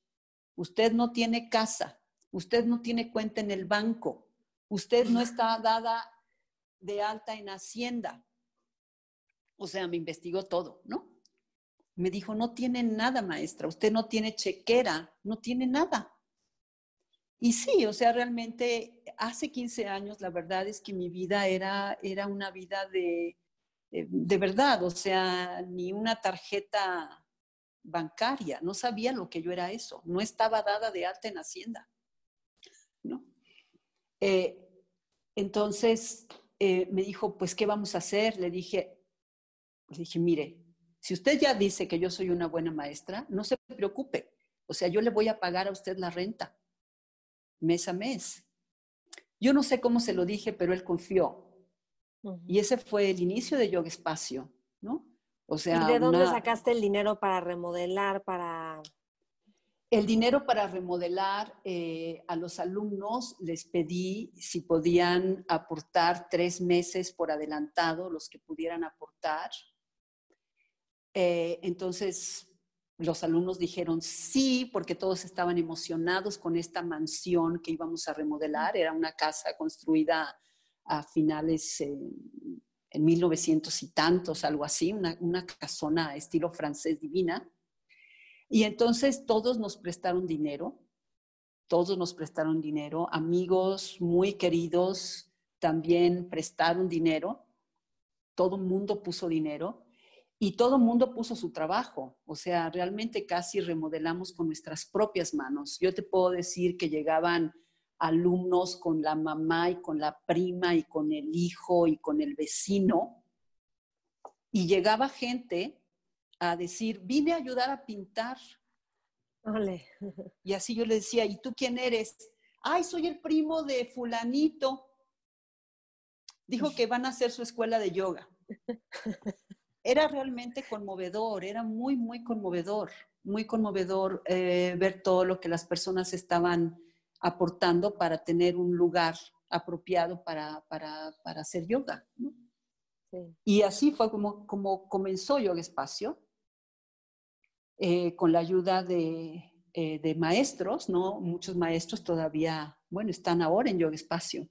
A: Usted no tiene casa. Usted no tiene cuenta en el banco. Usted no está dada de alta en Hacienda. O sea, me investigó todo, ¿no? Me dijo, no tiene nada, maestra. Usted no tiene chequera, no tiene nada. Y sí, o sea, realmente hace 15 años la verdad es que mi vida era, era una vida de, eh, de, verdad, o sea, ni una tarjeta bancaria, no sabía lo que yo era eso, no estaba dada de alta en Hacienda. ¿no? Eh, entonces eh, me dijo, pues, ¿qué vamos a hacer? Le dije, le dije, mire, si usted ya dice que yo soy una buena maestra, no se preocupe, o sea, yo le voy a pagar a usted la renta mes a mes. Yo no sé cómo se lo dije, pero él confió. Y ese fue el inicio de Yoga Espacio, ¿no?
B: O sea, ¿Y de dónde sacaste el dinero para remodelar, para...?
A: El dinero para remodelar eh, a los alumnos les pedí si podían aportar tres meses por adelantado, los que pudieran aportar. Eh, entonces, los alumnos dijeron sí, porque todos estaban emocionados con esta mansión que íbamos a remodelar. Era una casa construida a finales en 1900 y tantos, algo así, una casona estilo francés divina. Y entonces todos nos prestaron dinero, todos nos prestaron dinero, amigos muy queridos también prestaron dinero, todo el mundo puso dinero y todo el mundo puso su trabajo, o sea, realmente casi remodelamos con nuestras propias manos. Yo te puedo decir que llegaban alumnos con la mamá y con la prima y con el hijo y con el vecino, y llegaba gente a decir, vine a ayudar a pintar. Y así yo le decía, ¿y tú quién eres? ay, soy el primo de fulanito. Dijo que van a hacer su escuela de yoga. Era realmente conmovedor, era muy, muy conmovedor, muy conmovedor eh, ver todo lo que las personas estaban aportando para tener un lugar apropiado para, para, para hacer yoga. Y así fue como, como comenzó Yoga Espacio, eh, con la ayuda de, eh, de, maestros, ¿no? Muchos maestros todavía, bueno, están ahora en Yoga Espacio.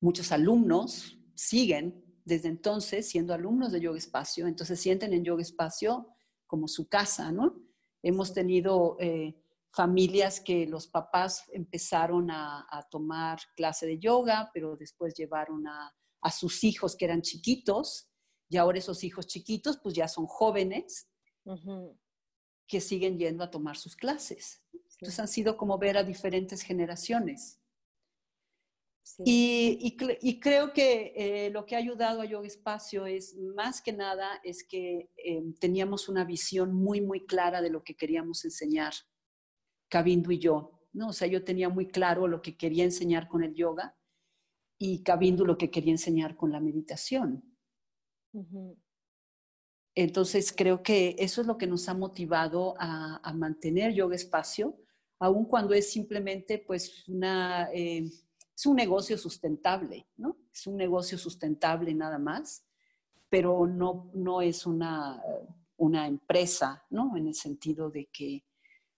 A: Muchos alumnos siguen desde entonces siendo alumnos de Yoga Espacio, entonces sienten en Yoga Espacio como su casa, ¿no? Hemos tenido eh, familias que los papás empezaron a, tomar clase de yoga, pero después llevaron a, sus hijos que eran chiquitos, y ahora esos hijos chiquitos pues ya son jóvenes que siguen yendo a tomar sus clases. Entonces han sido como ver a diferentes generaciones. Y, creo que eh, lo que ha ayudado a Yoga Espacio es más que nada es que eh, teníamos una visión muy, muy clara de lo que queríamos enseñar Cabindu y yo, ¿no? O sea, yo tenía muy claro lo que quería enseñar con el yoga y Cabindu lo que quería enseñar con la meditación. Entonces, creo que eso es lo que nos ha motivado a, mantener Yoga Espacio, aun cuando es simplemente, pues, una, eh, es un negocio sustentable, ¿no? Es un negocio sustentable nada más, pero no, no es una, una empresa, ¿no? En el sentido de que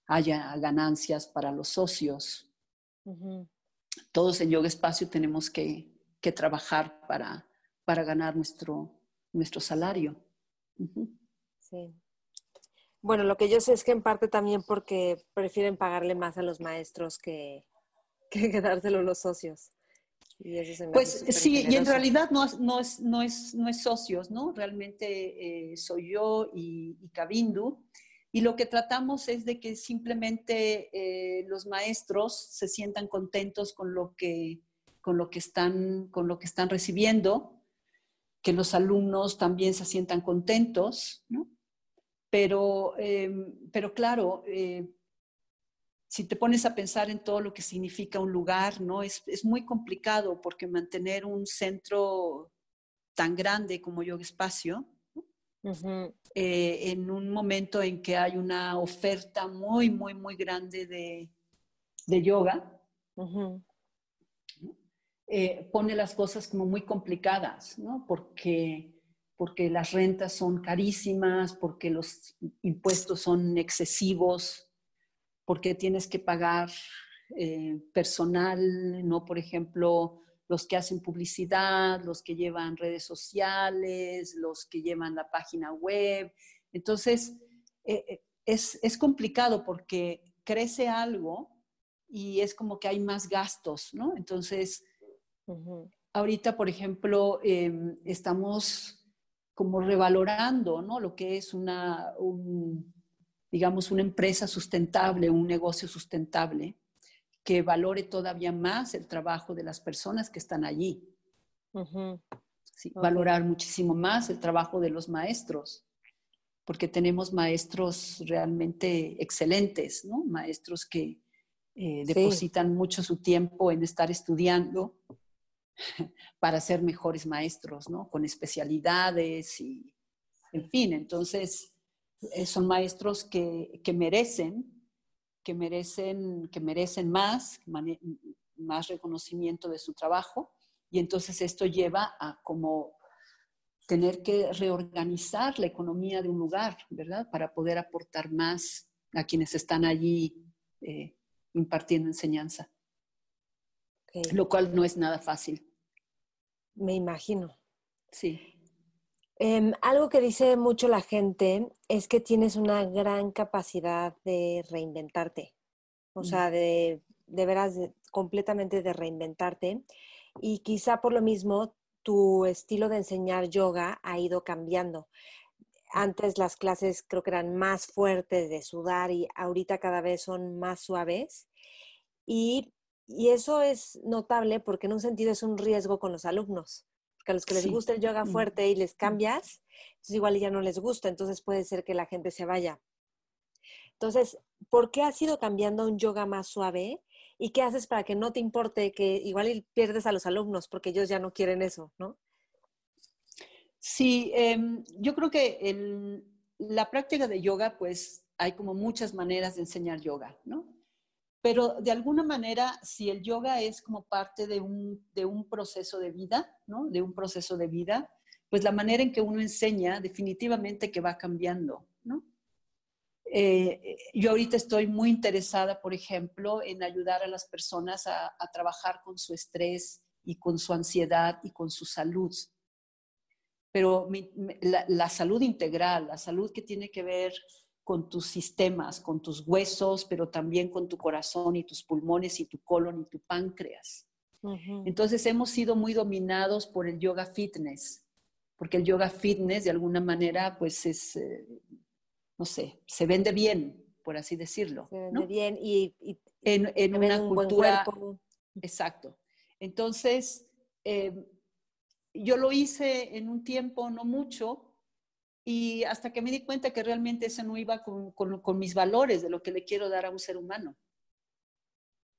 A: haya ganancias para los socios. Todos en Yoga Espacio tenemos que, trabajar para, para ganar nuestro, nuestro salario.
B: Sí. Bueno, lo que yo sé es que en parte también porque prefieren pagarle más a los maestros que, que quedárselo los socios.
A: pues sí, y en realidad no, no, es, no, es, no es socios, ¿no? Realmente eh, soy yo y, y Cabindu. Y lo que tratamos es de que simplemente eh, los maestros se sientan contentos con lo que, con lo que, están, con lo que están recibiendo, que los alumnos también se sientan contentos, ¿no? Pero, em, pero claro, eh, si te pones a pensar en todo lo que significa un lugar, ¿no? Es, es muy complicado porque mantener un centro tan grande como Yoga Espacio, eh, en un momento en que hay una oferta muy, muy, muy grande de, de yoga, eh, pone las cosas como muy complicadas, ¿no? Porque, porque las rentas son carísimas, porque los impuestos son excesivos, porque tienes que pagar eh, personal, ¿no? Por ejemplo, los que hacen publicidad, los que llevan redes sociales, los que llevan la página web. Entonces, eh, eh, es, complicado porque crece algo y es como que hay más gastos, ¿no? Entonces, ahorita, por ejemplo, em, estamos como revalorando, ¿no? Lo que es una, digamos, una empresa sustentable, un negocio sustentable que valore todavía más el trabajo de las personas que están allí. Valorar muchísimo más el trabajo de los maestros, porque tenemos maestros realmente excelentes, ¿no? Maestros que eh, depositan mucho su tiempo en estar estudiando para ser mejores maestros, ¿no? Con especialidades y, en fin, entonces son maestros que, que merecen que merecen, que merecen más, más reconocimiento de su trabajo. Y entonces esto lleva a como tener que reorganizar la economía de un lugar, ¿verdad? Para poder aportar más a quienes están allí eh, impartiendo enseñanza. Lo cual no es nada fácil.
B: Me imagino.
A: Sí.
B: Em, algo que dice mucho la gente es que tienes una gran capacidad de reinventarte, o mm. sea, de, de veras completamente de reinventarte. Y quizá por lo mismo tu estilo de enseñar yoga ha ido cambiando. Antes las clases creo que eran más fuertes de sudar y ahorita cada vez son más suaves. Y, y eso es notable porque en un sentido es un riesgo con los alumnos que a los que les gusta el yoga fuerte y les cambias, entonces igual ya no les gusta, entonces puede ser que la gente se vaya. Entonces, ¿por qué has ido cambiando a un yoga más suave? ¿Y qué haces para que no te importe que igual pierdes a los alumnos porque ellos ya no quieren eso, ¿no?
A: Sí, em, yo creo que en la práctica de yoga, pues hay como muchas maneras de enseñar yoga, ¿no? Pero de alguna manera, si el yoga es como parte de un, de un proceso de vida, ¿no? De un proceso de vida, pues la manera en que uno enseña definitivamente que va cambiando, ¿no? Eh, yo ahorita estoy muy interesada, por ejemplo, en ayudar a las personas a, trabajar con su estrés y con su ansiedad y con su salud. Pero la, salud integral, la salud que tiene que ver con tus sistemas, con tus huesos, pero también con tu corazón y tus pulmones y tu colon y tu páncreas. Entonces hemos sido muy dominados por el yoga fitness, porque el yoga fitness de alguna manera pues es, eh, no sé, se vende bien, por así decirlo.
B: Se vende bien y,
A: en, una cultura... Exacto. Entonces, eh, yo lo hice en un tiempo no mucho y hasta que me di cuenta que realmente eso no iba con, mis valores de lo que le quiero dar a un ser humano.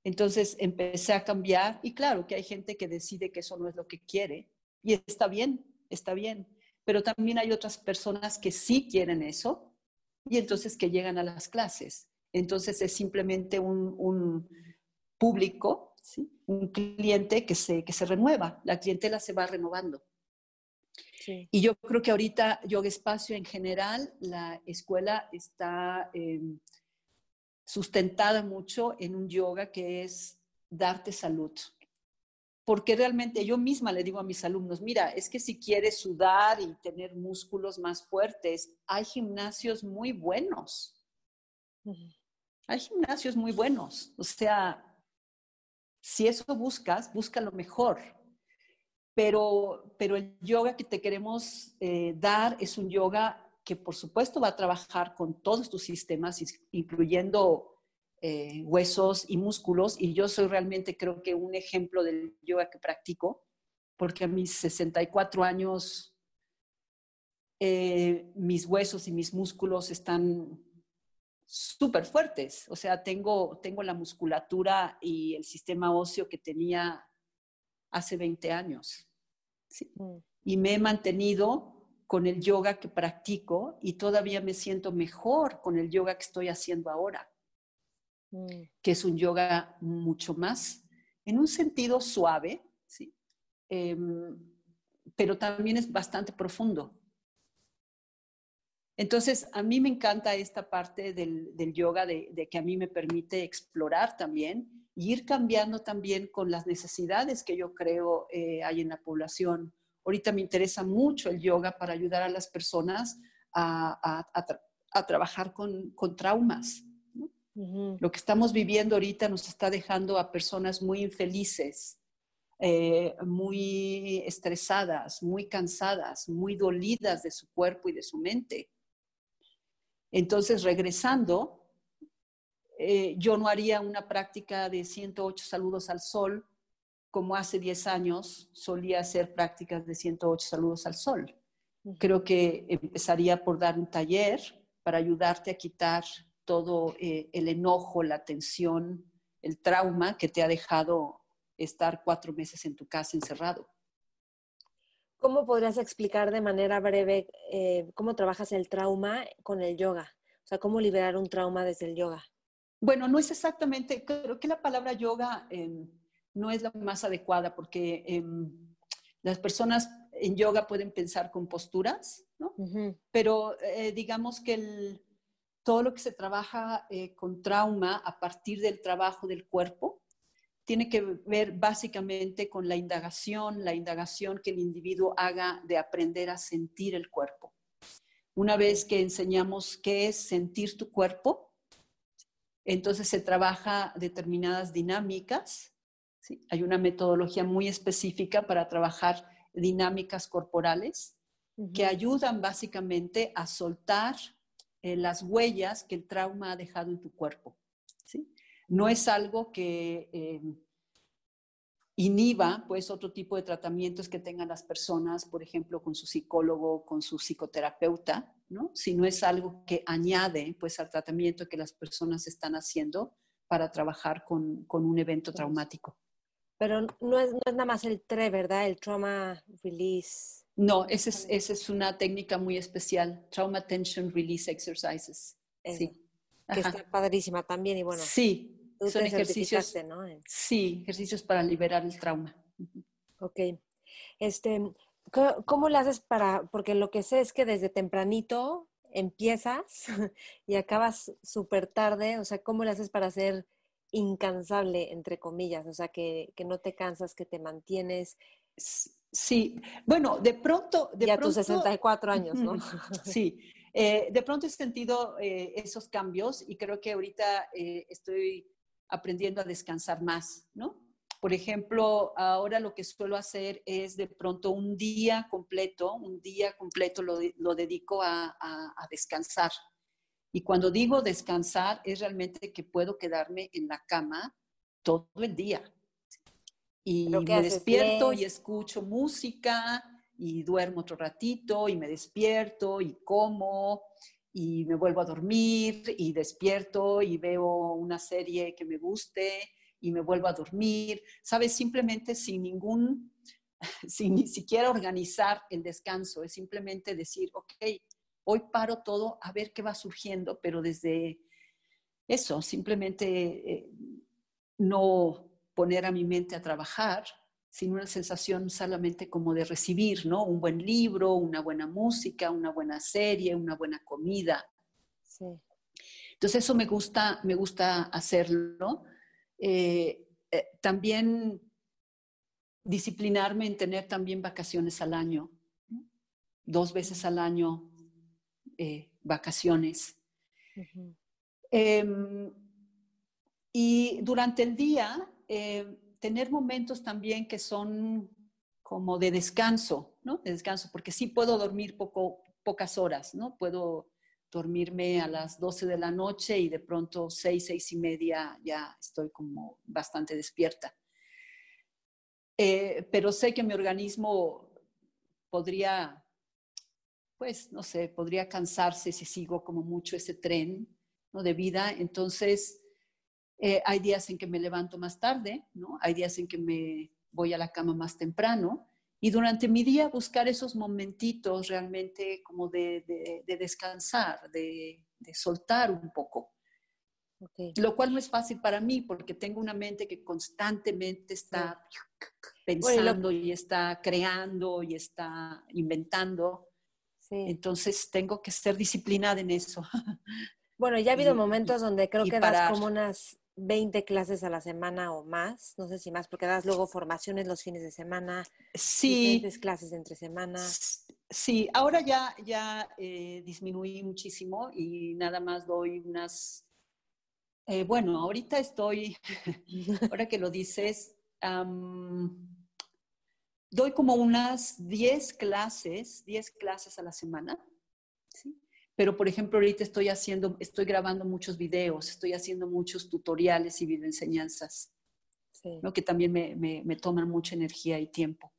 A: Entonces empecé a cambiar y claro que hay gente que decide que eso no es lo que quiere y está bien, está bien, pero también hay otras personas que sí quieren eso y entonces que llegan a las clases. Entonces es simplemente un, público, un cliente que se, que se renueva, la clientela se va renovando. Y yo creo que ahorita Yoga Espacio en general, la escuela está em, sustentada mucho en un yoga que es darte salud, porque realmente yo misma le digo a mis alumnos, mira, es que si quieres sudar y tener músculos más fuertes, hay gimnasios muy buenos. Hay gimnasios muy buenos. O sea, si eso buscas, busca lo mejor. Pero, pero el yoga que te queremos eh, dar es un yoga que por supuesto va a trabajar con todos tus sistemas, incluyendo eh, huesos y músculos y yo soy realmente creo que un ejemplo del yoga que practico, porque a mis 64 años eh, mis huesos y mis músculos están súper fuertes, o sea, tengo, tengo la musculatura y el sistema óseo que tenía hace 20 años. Mm. Y me he mantenido con el yoga que practico y todavía me siento mejor con el yoga que estoy haciendo ahora. Mm. que es un yoga mucho más, en un sentido suave, ¿sí? Em, pero también es bastante profundo. Entonces, a mí me encanta esta parte del, yoga de, que a mí me permite explorar también y ir cambiando también con las necesidades que yo creo eh, hay en la población. Ahorita me interesa mucho el yoga para ayudar a las personas a, trabajar con, con traumas, lo que estamos viviendo ahorita nos está dejando a personas muy infelices, eh, muy estresadas, muy cansadas, muy dolidas de su cuerpo y de su mente. Entonces, regresando, eh, yo no haría una práctica de 108 saludos al sol como hace 10 años solía hacer prácticas de 108 saludos al sol. Creo que empezaría por dar un taller para ayudarte a quitar todo eh, el enojo, la tensión, el trauma que te ha dejado estar cuatro meses en tu casa encerrado.
B: ¿Cómo podrías explicar de manera breve eh, cómo trabajas el trauma con el yoga? O sea, ¿cómo liberar un trauma desde el yoga?
A: Bueno, no es exactamente, creo que la palabra yoga em, no es la más adecuada porque em, las personas en yoga pueden pensar con posturas, ¿no? Pero eh, digamos que el, todo lo que se trabaja eh, con trauma a partir del trabajo del cuerpo tiene que ver básicamente con la indagación, la indagación que el individuo haga de aprender a sentir el cuerpo. Una vez que enseñamos qué es sentir tu cuerpo, entonces se trabaja determinadas dinámicas. Hay una metodología muy específica para trabajar dinámicas corporales que ayudan básicamente a soltar eh, las huellas que el trauma ha dejado en tu cuerpo. ¿sí? No es algo que eh, inhiba pues otro tipo de tratamientos que tengan las personas, por ejemplo, con su psicólogo, con su psicoterapeuta, ¿no? sino es algo que añade pues al tratamiento que las personas están haciendo para trabajar con, con un evento traumático.
B: Pero no es, no es, nada más el TRE, ¿verdad? El Trauma Release.
A: No, esa es, esa es una técnica muy especial, Trauma Tension Release Exercises. Sí.
B: Que está padrísima también y bueno.
A: Sí, son ejercicios. ¿no? Sí, ejercicios para liberar el trauma.
B: Ok. Este, ¿cómo lo haces para, porque lo que sé es que desde tempranito empiezas y acabas súper tarde, o sea, ¿cómo lo haces para ser incansable, entre comillas? O sea, que, que, no te cansas, que te mantienes.
A: Sí, bueno, de pronto... De
B: a tus 64 años, ¿no?
A: Sí, eh, de pronto he sentido eh, esos cambios y creo que ahorita eh, estoy aprendiendo a descansar más, ¿no? Por ejemplo, ahora lo que suelo hacer es de pronto un día completo, un día completo lo, lo dedico a, a, descansar. Y cuando digo descansar, es realmente que puedo quedarme en la cama todo el día. Y me despierto y escucho música y duermo otro ratito y me despierto y como y me vuelvo a dormir y despierto y veo una serie que me guste y me vuelvo a dormir, ¿sabes? Simplemente sin ningún, sin ni siquiera organizar el descanso, es simplemente decir, ok, hoy paro todo a ver qué va surgiendo, pero desde eso, simplemente eh, no poner a mi mente a trabajar, sino una sensación solamente como de recibir, ¿no? Un buen libro, una buena música, una buena serie, una buena comida. Sí. Entonces eso me gusta, me gusta hacerlo. Eh, eh, también disciplinarme en tener también vacaciones al año, dos veces al año eh, vacaciones. Em, y durante el día, tener momentos también que son como de descanso, ¿no? De descanso, porque sí puedo dormir poco, pocas horas, ¿no? Puedo dormirme a las 12 de la noche y de pronto 6, 6 y media ya estoy como bastante despierta. Eh, pero sé que mi organismo podría, pues, no sé, podría cansarse si sigo como mucho ese tren ¿no? de vida. Entonces, eh, hay días en que me levanto más tarde, ¿no? Hay días en que me voy a la cama más temprano. Y durante mi día buscar esos momentitos realmente como de, descansar, de, soltar un poco. Lo cual no es fácil para mí porque tengo una mente que constantemente está pensando y está creando y está inventando. Entonces tengo que ser disciplinada en eso.
B: Bueno, ya ha habido momentos donde creo que das como unas 20 clases a la semana o más, no sé si más, porque das luego formaciones los fines de semana,
A: sí.
B: diferentes clases entre semana.
A: Sí, ahora ya, ya eh, disminuí muchísimo y nada más doy unas, eh, bueno, ahorita estoy, ahora que lo dices, doy como unas 10 clases, 10 clases a la semana. Pero por ejemplo ahorita estoy haciendo, estoy grabando muchos videos, estoy haciendo muchos tutoriales y videoenseñanzas, sí. que también me, me, toman mucha energía y tiempo.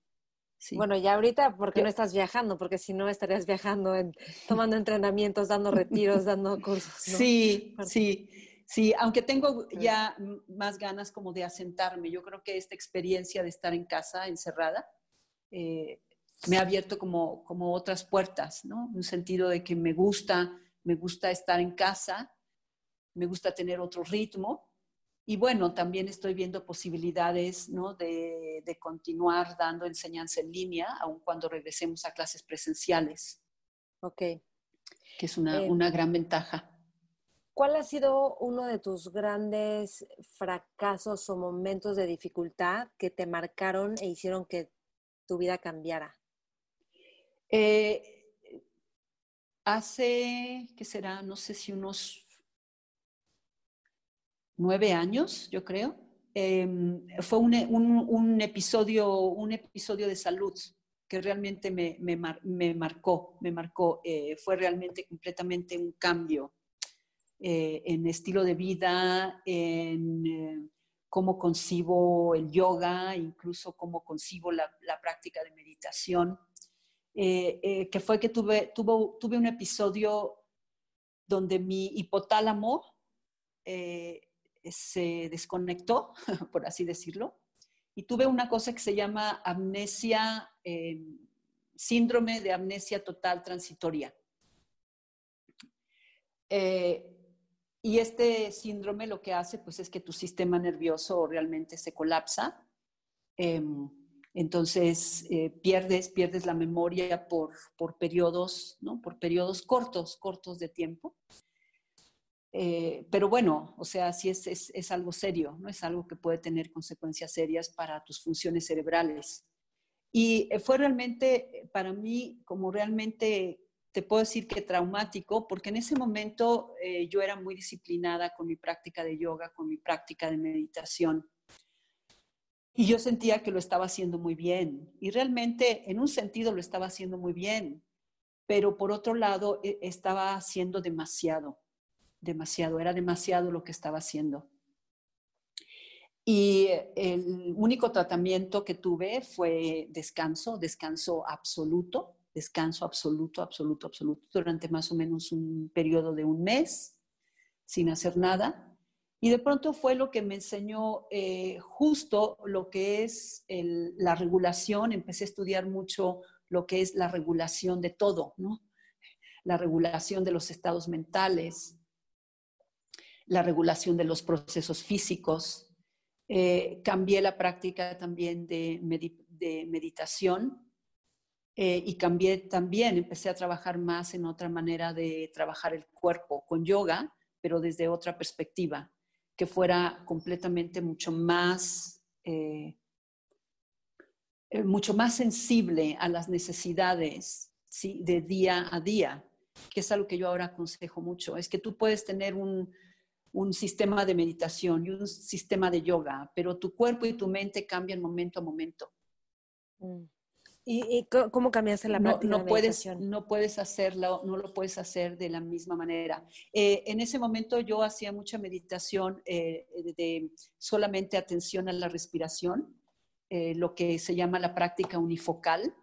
B: Sí. Bueno, ya ahorita, ¿por qué no estás viajando? Porque si no, estarías viajando, en, tomando entrenamientos, dando retiros, dando cursos.
A: Sí, sí, sí, aunque tengo ya más ganas como de asentarme. Yo creo que esta experiencia de estar en casa encerrada eh, me ha abierto como, como otras puertas, ¿no? Un sentido de que me gusta, me gusta estar en casa, me gusta tener otro ritmo. Y bueno, también estoy viendo posibilidades ¿no? de, de continuar dando enseñanza en línea, aun cuando regresemos a clases presenciales.
B: Ok.
A: Que es una, eh, una gran ventaja.
B: ¿Cuál ha sido uno de tus grandes fracasos o momentos de dificultad que te marcaron e hicieron que tu vida cambiara?
A: Eh, hace, ¿qué será? No sé si unos nueve años, yo creo. Em, fue un, un, episodio, un episodio de salud que realmente me, marcó, me marcó. Eh, fue realmente completamente un cambio eh, en estilo de vida, en cómo concibo el yoga, incluso cómo concibo la práctica de meditación. Eh, eh, que fue que tuve, tuve un episodio donde mi hipotálamo eh, se desconectó, por así decirlo, y tuve una cosa que se llama amnesia, síndrome de amnesia total transitoria. Y este síndrome lo que hace pues es que tu sistema nervioso realmente se colapsa. Em, entonces eh, pierdes, pierdes la memoria por, por periodos, ¿no? Por periodos cortos, cortos de tiempo. Eh, pero bueno, o sea, sí es, es, algo serio, ¿no? Es algo que puede tener consecuencias serias para tus funciones cerebrales. Y eh, fue realmente, para mí, como realmente, te puedo decir que traumático, porque en ese momento yo era muy disciplinada con mi práctica de yoga, con mi práctica de meditación. Y yo sentía que lo estaba haciendo muy bien. Y realmente, en un sentido, lo estaba haciendo muy bien. Pero por otro lado, estaba haciendo demasiado demasiado, era demasiado lo que estaba haciendo. Y el único tratamiento que tuve fue descanso, descanso absoluto, descanso absoluto, absoluto, absoluto, durante más o menos un periodo de un mes, sin hacer nada. Y de pronto fue lo que me enseñó eh, justo lo que es la regulación. Empecé a estudiar mucho lo que es la regulación de todo, ¿no? La regulación de los estados mentales, la regulación de los procesos físicos. Eh, cambié la práctica también de, meditación eh, y cambié también, empecé a trabajar más en otra manera de trabajar el cuerpo con yoga, pero desde otra perspectiva, que fuera completamente mucho más, eh, mucho más sensible a las necesidades ¿sí? de día a día, que es algo que yo ahora aconsejo mucho. Es que tú puedes tener un, un sistema de meditación y un sistema de yoga, pero tu cuerpo y tu mente cambian momento a momento.
B: Mm. ¿Y, cómo cambiaste la
A: práctica no, puedes, No puedes hacerlo, no lo puedes hacer de la misma manera. Eh, en ese momento yo hacía mucha meditación eh, de solamente atención a la respiración, eh, lo que se llama la práctica unifocal.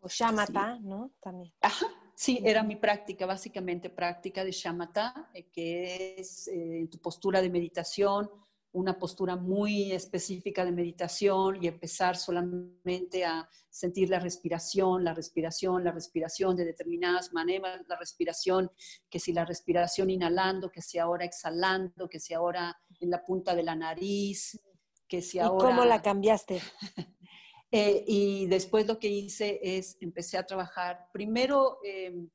B: O shamatha, ¿no? También.
A: Ajá, Sí, era mi práctica, básicamente práctica de shamatha, eh, que es eh, tu postura de meditación, una postura muy específica de meditación y empezar solamente a sentir la respiración, la respiración, la respiración de determinadas maneras, la respiración, que si la respiración inhalando, que si ahora exhalando, que si ahora en la punta de la nariz, que si ahora...
B: ¿Y cómo la cambiaste?
A: Eh, y después lo que hice es, empecé a trabajar, primero em,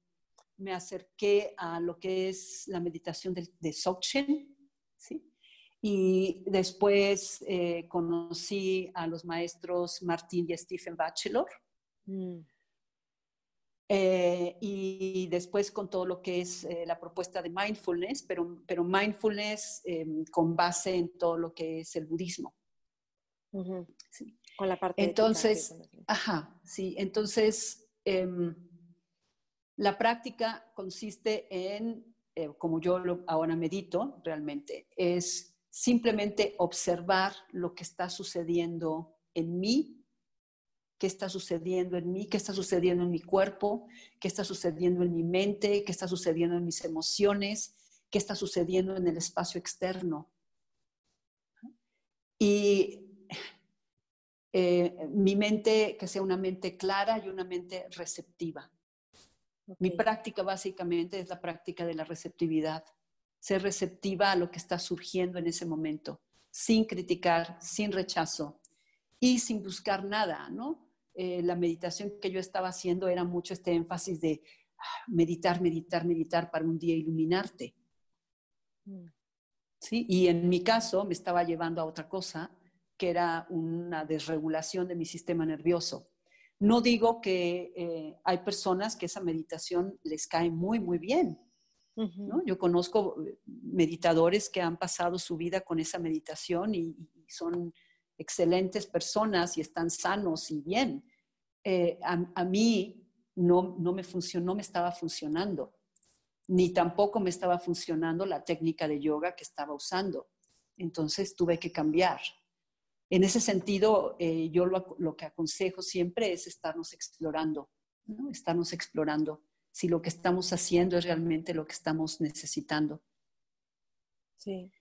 A: me acerqué a lo que es la meditación de, de ¿sí? Y después eh, conocí a los maestros Martín y Stephen Bachelor. Mm. Eh, y después con todo lo que es la propuesta de mindfulness, pero, pero mindfulness em, con base en todo lo que es el budismo.
B: ¿sí? la parte
A: Entonces, ajá, sí, entonces em, la práctica consiste en, eh, como yo ahora medito realmente, es simplemente observar lo que está sucediendo en mí, qué está sucediendo en mí, qué está sucediendo en mi cuerpo, qué está sucediendo en mi mente, qué está sucediendo en mis emociones, qué está sucediendo en el espacio externo. Y eh, mi mente, que sea una mente clara y una mente receptiva. Mi práctica básicamente es la práctica de la receptividad, ser receptiva a lo que está surgiendo en ese momento, sin criticar, sin rechazo y sin buscar nada, ¿no? Eh, la meditación que yo estaba haciendo era mucho este énfasis de ah, meditar, meditar, meditar para un día iluminarte. Mm. ¿Sí? Y en mi caso me estaba llevando a otra cosa, que era una desregulación de mi sistema nervioso. No digo que eh, hay personas que esa meditación les cae muy, muy bien. Yo conozco eh, meditadores que han pasado su vida con esa meditación y, son excelentes personas y están sanos y bien. Eh, a, mí no, no me funcionó, me estaba funcionando, ni tampoco me estaba funcionando la técnica de yoga que estaba usando. Entonces tuve que cambiar. En ese sentido, eh, yo lo, que aconsejo siempre es estarnos explorando, ¿no? estarnos explorando si lo que estamos haciendo es realmente lo que estamos necesitando.
B: Sí.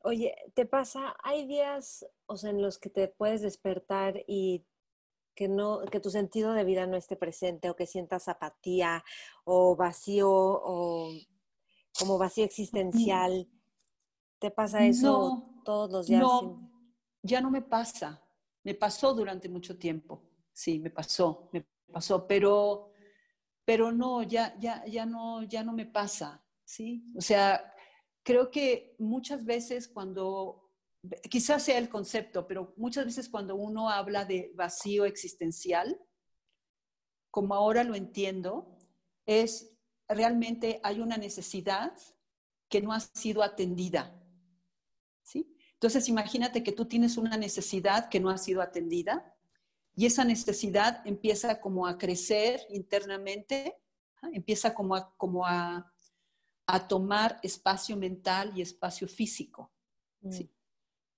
B: Oye, ¿te pasa? Hay días, o sea, en los que te puedes despertar y que no, que tu sentido de vida no esté presente, o que sientas apatía, o vacío, o como vacío existencial. ¿Te pasa eso todos los días?
A: No, ya no me pasa. Me pasó durante mucho tiempo. Sí, me pasó, me pasó, pero, pero no, ya, ya, ya no, ya no me pasa. Sí, o sea, creo que muchas veces cuando, quizás sea el concepto, pero muchas veces cuando uno habla de vacío existencial, como ahora lo entiendo, es realmente hay una necesidad que no ha sido atendida. ¿Sí? Entonces, imagínate que tú tienes una necesidad que no ha sido atendida y esa necesidad empieza como a crecer internamente, empieza como a, como a, tomar espacio mental y espacio físico. ¿sí? Mm.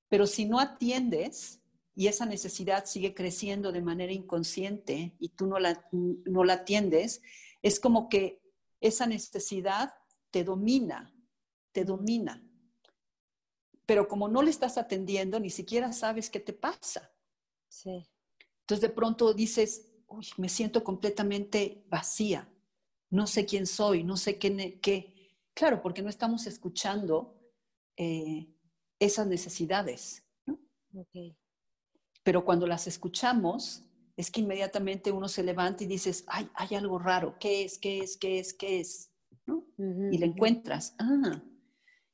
A: Pero si no atiendes y esa necesidad sigue creciendo de manera inconsciente y tú no la, no la atiendes, es como que esa necesidad te domina, te domina. Pero como no le estás atendiendo, ni siquiera sabes qué te pasa.
B: Sí.
A: Entonces de pronto dices, uy, me siento completamente vacía, no sé quién soy, no sé qué. qué. Claro, porque no estamos escuchando eh, esas necesidades. Pero cuando las escuchamos, es que inmediatamente uno se levanta y dices, ay, hay algo raro, ¿qué es? ¿Qué es? ¿Qué es? ¿Qué es? y le encuentras, ah,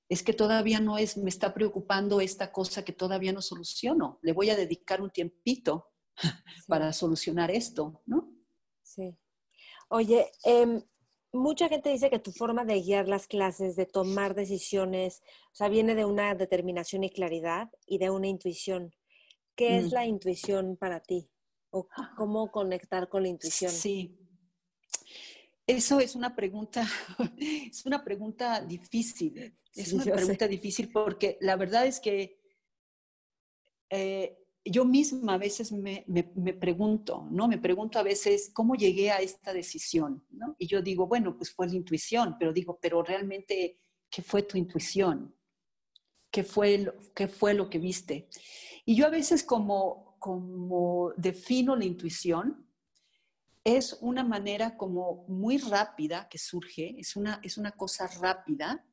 A: es que todavía no es, me está preocupando esta cosa que todavía no soluciono, le voy a dedicar un tiempito para solucionar esto, ¿no?
B: Sí. Oye, em, mucha gente dice que tu forma de guiar las clases, de tomar decisiones, o sea, viene de una determinación y claridad y de una intuición. ¿Qué es mm. la intuición para ti? o cómo conectar con la intuición?
A: Sí. Eso es una pregunta, es una pregunta difícil. Es una pregunta difícil porque la verdad es que eh, yo misma a veces me, pregunto, ¿no? Me pregunto a veces cómo llegué a esta decisión, ¿no? Y yo digo, bueno, pues fue la intuición, pero digo, pero realmente, ¿qué fue tu intuición? ¿Qué fue, qué fue lo que viste? Y yo a veces como, como defino la intuición, es una manera como muy rápida que surge, es una, es una cosa rápida,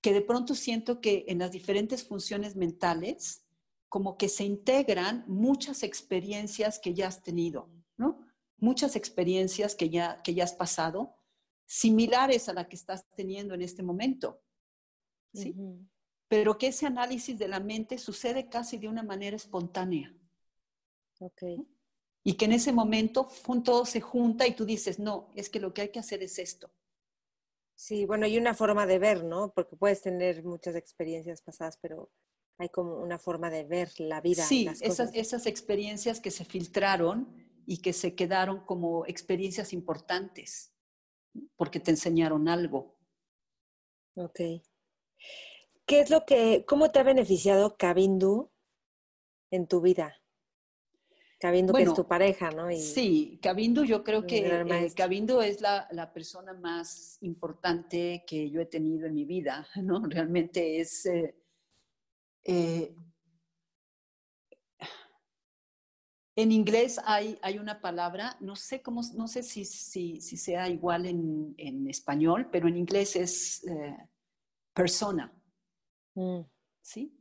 A: que de pronto siento que en las diferentes funciones mentales, como que se integran muchas experiencias que ya has tenido, ¿no? Muchas experiencias que ya, que ya has pasado, similares a la que estás teniendo en este momento. ¿sí? pero que ese análisis de la mente sucede casi de una manera espontánea.
B: Ok.
A: Y que en ese momento todo se junta y tú dices, no, es que lo que hay que hacer es esto.
B: Sí, bueno, hay una forma de ver, ¿no? Porque puedes tener muchas experiencias pasadas, pero hay como una forma de ver la vida.
A: Sí, esas, esas experiencias que se filtraron y que se quedaron como experiencias importantes, porque te enseñaron algo.
B: Ok. ¿Qué es lo que, cómo te ha beneficiado Cabindu en tu vida? Cabindu que es tu pareja, ¿no?
A: sí, Cabindu yo creo que eh, Cabindu es la, persona más importante que yo he tenido en mi vida, ¿no? Realmente es... Eh, eh, en inglés hay, hay, una palabra, no sé cómo, no sé si, si, si sea igual en, en, español, pero en inglés es persona.
B: Mm.
A: ¿Sí?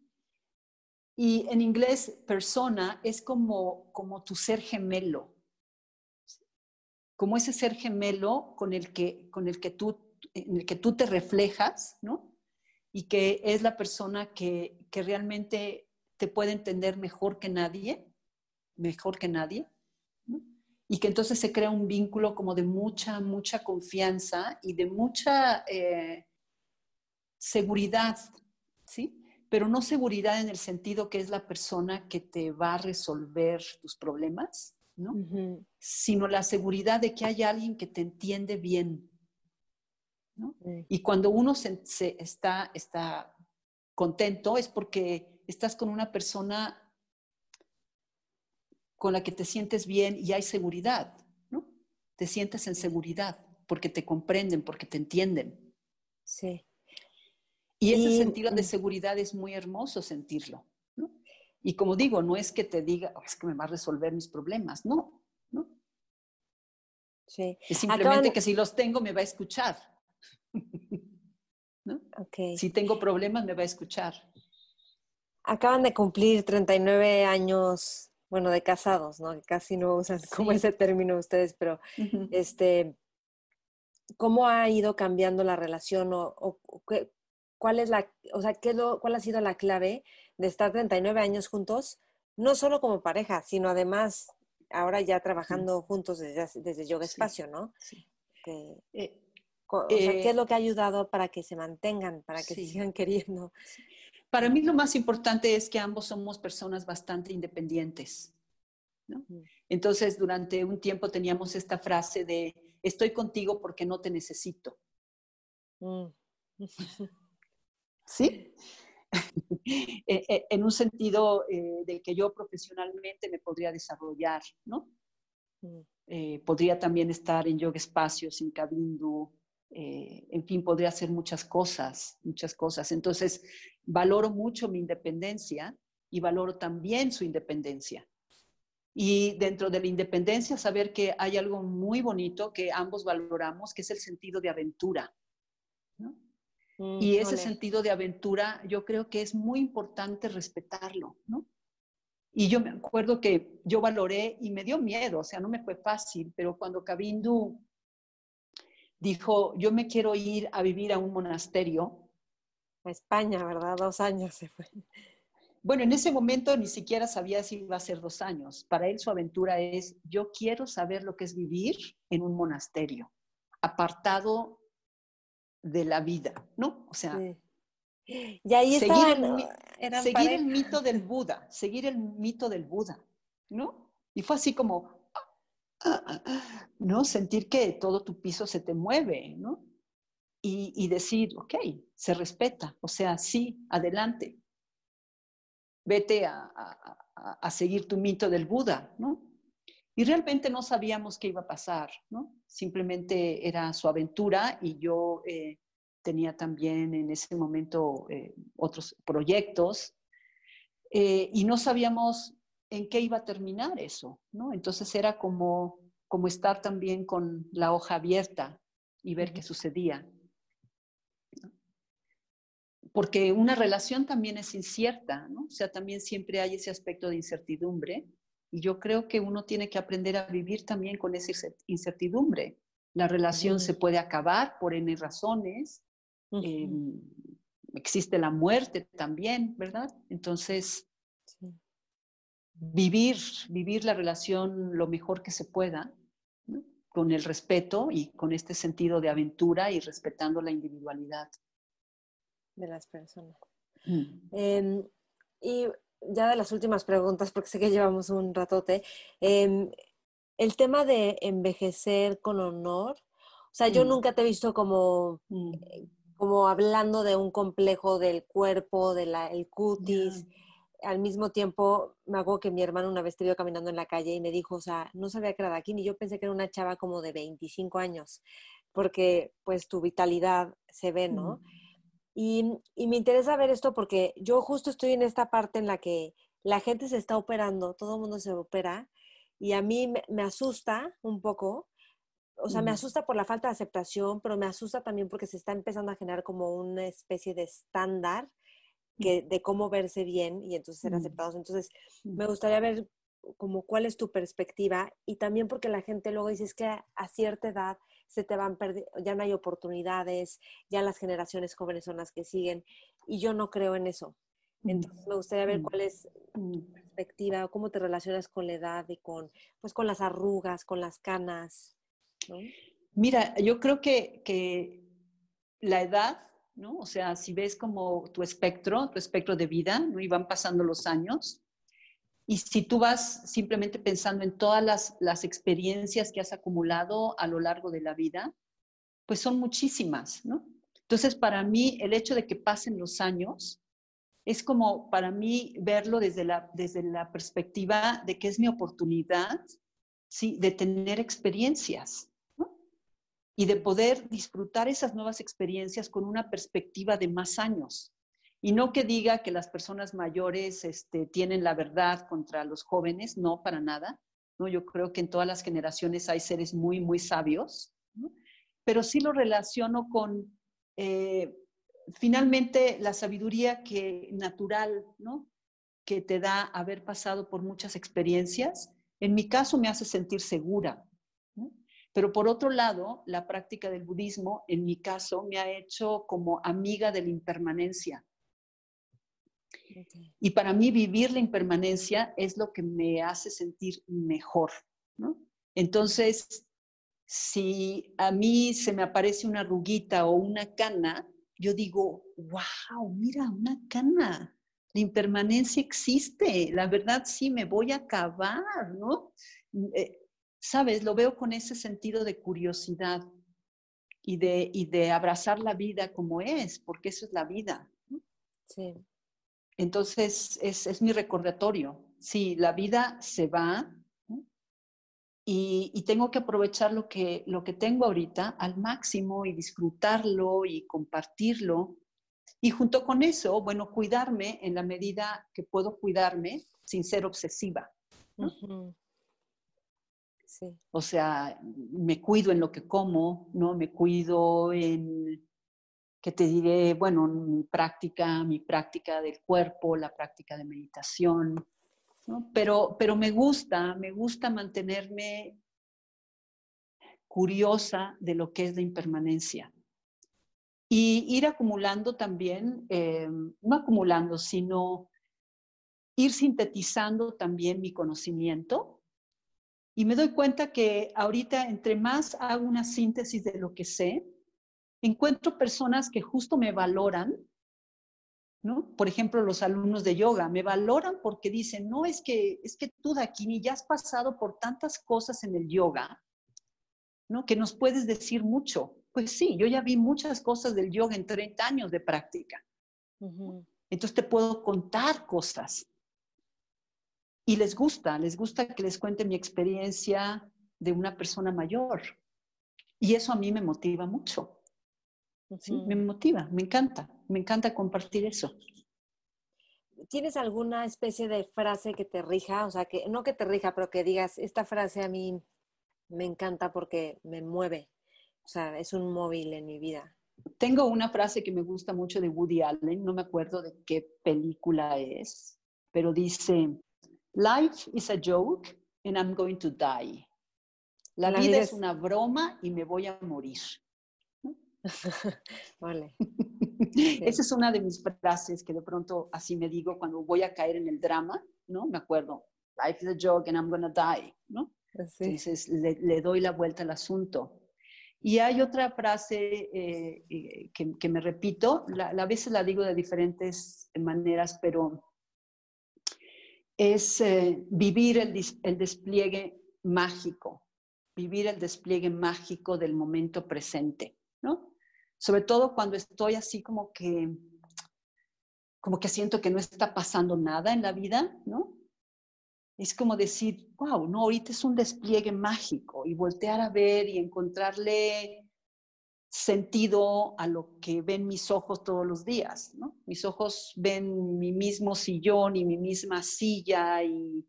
A: Y en inglés, persona es como, como tu ser gemelo, como ese ser gemelo con el que, con el que, tú, en el que tú te reflejas, ¿no? Y que es la persona que, que realmente te puede entender mejor que nadie, mejor que nadie, y que entonces se crea un vínculo como de mucha, mucha confianza y de mucha eh, seguridad ¿sí? Pero no seguridad en el sentido que es la persona que te va a resolver tus problemas, ¿no? Sino la seguridad de que hay alguien que te entiende bien, ¿no? Y cuando uno se, está, está contento es porque estás con una persona con la que te sientes bien y hay seguridad, ¿no? Te sientes en seguridad porque te comprenden, porque te entienden.
B: Sí.
A: Y ese sentido de seguridad es muy hermoso sentirlo. ¿no? Y como digo, no es que te diga, oh, es que me va a resolver mis problemas, no. ¿no?
B: Sí.
A: Es simplemente que si los tengo, me va a escuchar. ¿no?
B: Okay.
A: Si tengo problemas, me va a escuchar.
B: Acaban de cumplir 39 años, bueno, de casados, ¿no? Casi no usan como ese término ustedes, pero este, ¿cómo ha ido cambiando la relación o, o, qué, cuál es la, o sea, qué lo, cuál ha sido la clave de estar 39 años juntos, no solo como pareja, sino además ahora ya trabajando juntos desde, desde Yoga Espacio, ¿no?
A: Sí.
B: Que,
A: eh,
B: o sea, ¿qué es
A: eh,
B: lo que ha ayudado para que se mantengan, para que
A: sí.
B: sigan queriendo?
A: Para mí lo más importante es que ambos somos personas bastante independientes. ¿no? Entonces, durante un tiempo teníamos esta frase de, estoy contigo porque no te necesito.
B: Mm.
A: ¿Sí? en un sentido eh, de que yo profesionalmente me podría desarrollar, ¿no?
B: Mm.
A: Eh, podría también estar en yoga espacios, en Kabindu, eh, en fin, podría hacer muchas cosas, muchas cosas. Entonces, valoro mucho mi independencia y valoro también su independencia. Y dentro de la independencia, saber que hay algo muy bonito que ambos valoramos, que es el sentido de aventura. ¿no?
B: Mm,
A: y ese
B: ole.
A: sentido de aventura, yo creo que es muy importante respetarlo, ¿no? Y yo me acuerdo que yo valoré y me dio miedo, o sea, no me fue fácil, pero cuando Kabindu dijo, yo me quiero ir a vivir a un monasterio,
B: A España, ¿verdad? Dos años se fue.
A: bueno, en ese momento ni siquiera sabía si iba a ser dos años. Para él su aventura es, yo quiero saber lo que es vivir en un monasterio, apartado de la vida, ¿no? O sea,
B: Sí. Y ahí
A: seguir,
B: estaban,
A: el, seguir el mito del Buda, seguir el mito del Buda, ¿no? Y fue así como, ¿no? Sentir que todo tu piso se te mueve, ¿no? Y, y decir, ok, se respeta, o sea, sí, adelante. Vete a, a- a- seguir tu mito del Buda, ¿no? Y realmente no sabíamos qué iba a pasar, ¿no? Simplemente era su aventura y yo eh, tenía también en ese momento eh, otros proyectos eh, y no sabíamos en qué iba a terminar eso, ¿no? Entonces era como, como estar también con la hoja abierta y ver qué sucedía. Porque una relación también es incierta, ¿no? O sea, también siempre hay ese aspecto de incertidumbre y yo creo que uno tiene que aprender a vivir también con esa incer- incertidumbre. La relación se puede acabar por N razones, eh, existe la muerte también, ¿verdad? Entonces. Vivir, vivir la relación lo mejor que se pueda, ¿no? con el respeto y con este sentido de aventura y respetando la individualidad.
B: de las personas.
A: Mm.
B: Em, y ya de las últimas preguntas, porque sé que llevamos un ratote, em, el tema de envejecer con honor, o sea, yo
A: Mm.
B: nunca te he visto como,
A: Mm.
B: como hablando de un complejo del cuerpo, del el cutis. Al mismo tiempo, me hago que mi hermano una vez te vio caminando en la calle y me dijo, o sea, no sabía que era de aquí, ni yo pensé que era una chava como de 25 años, porque pues tu vitalidad se ve, ¿no?
A: Mm.
B: Y, y me interesa ver esto porque yo justo estoy en esta parte en la que la gente se está operando, todo el mundo se opera, y a mí me, me asusta un poco, o sea, me asusta por la falta de aceptación, pero me asusta también porque se está empezando a generar como una especie de estándar que, de cómo verse bien y entonces ser
A: Mm.
B: aceptados. Entonces,
A: Mm.
B: me gustaría ver como cuál es tu perspectiva y también porque la gente luego dice es que a, cierta edad se te van perdiendo, ya no hay oportunidades, ya las generaciones jóvenes son las que siguen y yo no creo en eso.
A: Mm.
B: Entonces me gustaría ver
A: Mm.
B: cuál es
A: Mm.
B: tu perspectiva, cómo te relacionas con la edad y con, pues, con las arrugas, con las canas. ¿no?
A: Mira, yo creo que, que la edad, ¿no? O sea, si ves como tu espectro, tu espectro de vida, ¿no? Y van pasando los años. Y si tú vas simplemente pensando en todas las, las experiencias que has acumulado a lo largo de la vida, pues son muchísimas, ¿no? Entonces, para mí, el hecho de que pasen los años es como para mí verlo desde la, desde la perspectiva de que es mi oportunidad, ¿sí? De tener experiencias. Y de poder disfrutar esas nuevas experiencias con una perspectiva de más años. Y no que diga que las personas mayores este, tienen la verdad contra los jóvenes, no, para nada. ¿no? Yo creo que en todas las generaciones hay seres muy, muy sabios, pero sí lo relaciono con eh, finalmente la sabiduría que natural, ¿no? que te da haber pasado por muchas experiencias, en mi caso me hace sentir segura. Pero por otro lado, la práctica del budismo, en mi caso, me ha hecho como amiga de la impermanencia. Y para mí vivir la impermanencia es lo que me hace sentir mejor. Entonces, si a mí se me aparece una ruguita o una cana, yo digo, wow, mira, una cana. La impermanencia existe. La verdad, sí, me voy a acabar, ¿no? Eh, Sabes, lo veo con ese sentido de curiosidad y de, y de abrazar la vida como es, porque eso es la vida. Sí. Entonces, es, es mi recordatorio. Sí, la vida se va, y, y, tengo que aprovechar lo que, lo que tengo ahorita al máximo y disfrutarlo y compartirlo. Y junto con eso, bueno, cuidarme en la medida que puedo cuidarme sin ser obsesiva. O sea, me cuido en lo que como, ¿no? Me cuido en, que te diré, bueno, mi práctica, mi práctica del cuerpo, la práctica de meditación, pero, pero me gusta, me gusta mantenerme curiosa de lo que es la impermanencia. Y ir acumulando también, eh, no acumulando, sino ir sintetizando también mi conocimiento. Y me doy cuenta que ahorita, entre más hago una síntesis de lo que sé, encuentro personas que justo me valoran por ejemplo, los alumnos de yoga me valoran porque dicen, no, es que, es que tú, Dakini, ya has pasado por tantas cosas en el yoga, ¿no? Que nos puedes decir mucho. Pues sí, yo ya vi muchas cosas del yoga en 30 años de práctica. Entonces te puedo contar cosas. Y les gusta, les gusta que les cuente mi experiencia de una persona mayor. Y eso a mí me motiva mucho. ¿sí? Me motiva, me encanta, me encanta compartir eso.
B: ¿Tienes alguna especie de frase que te rija? O sea, que no que te rija, pero que digas, esta frase a mí me encanta porque me mueve. O sea, es un móvil en mi vida.
A: Tengo una frase que me gusta mucho de Woody Allen, no me acuerdo de qué película es, pero dice, Life is a joke and I'm going to die. La, vida, es una broma y me voy a morir.
B: vale.
A: Esa es una de mis frases que de pronto así me digo cuando voy a caer en el drama, ¿no? Me acuerdo, life is a joke and I'm gonna die, ¿no? Entonces le, doy la vuelta al asunto. Y hay otra frase eh, eh, que, me repito, a veces la digo de diferentes maneras, pero es eh, vivir el, el despliegue mágico, vivir el despliegue mágico del momento presente, ¿no? sobre todo cuando estoy así como que, como que siento que no está pasando nada en la vida, ¿no? Es como decir, wow, no, ahorita es un despliegue mágico y voltear a ver y encontrarle sentido a lo que ven mis ojos todos los días, ¿no? Mis ojos ven mi mismo sillón y mi misma silla y,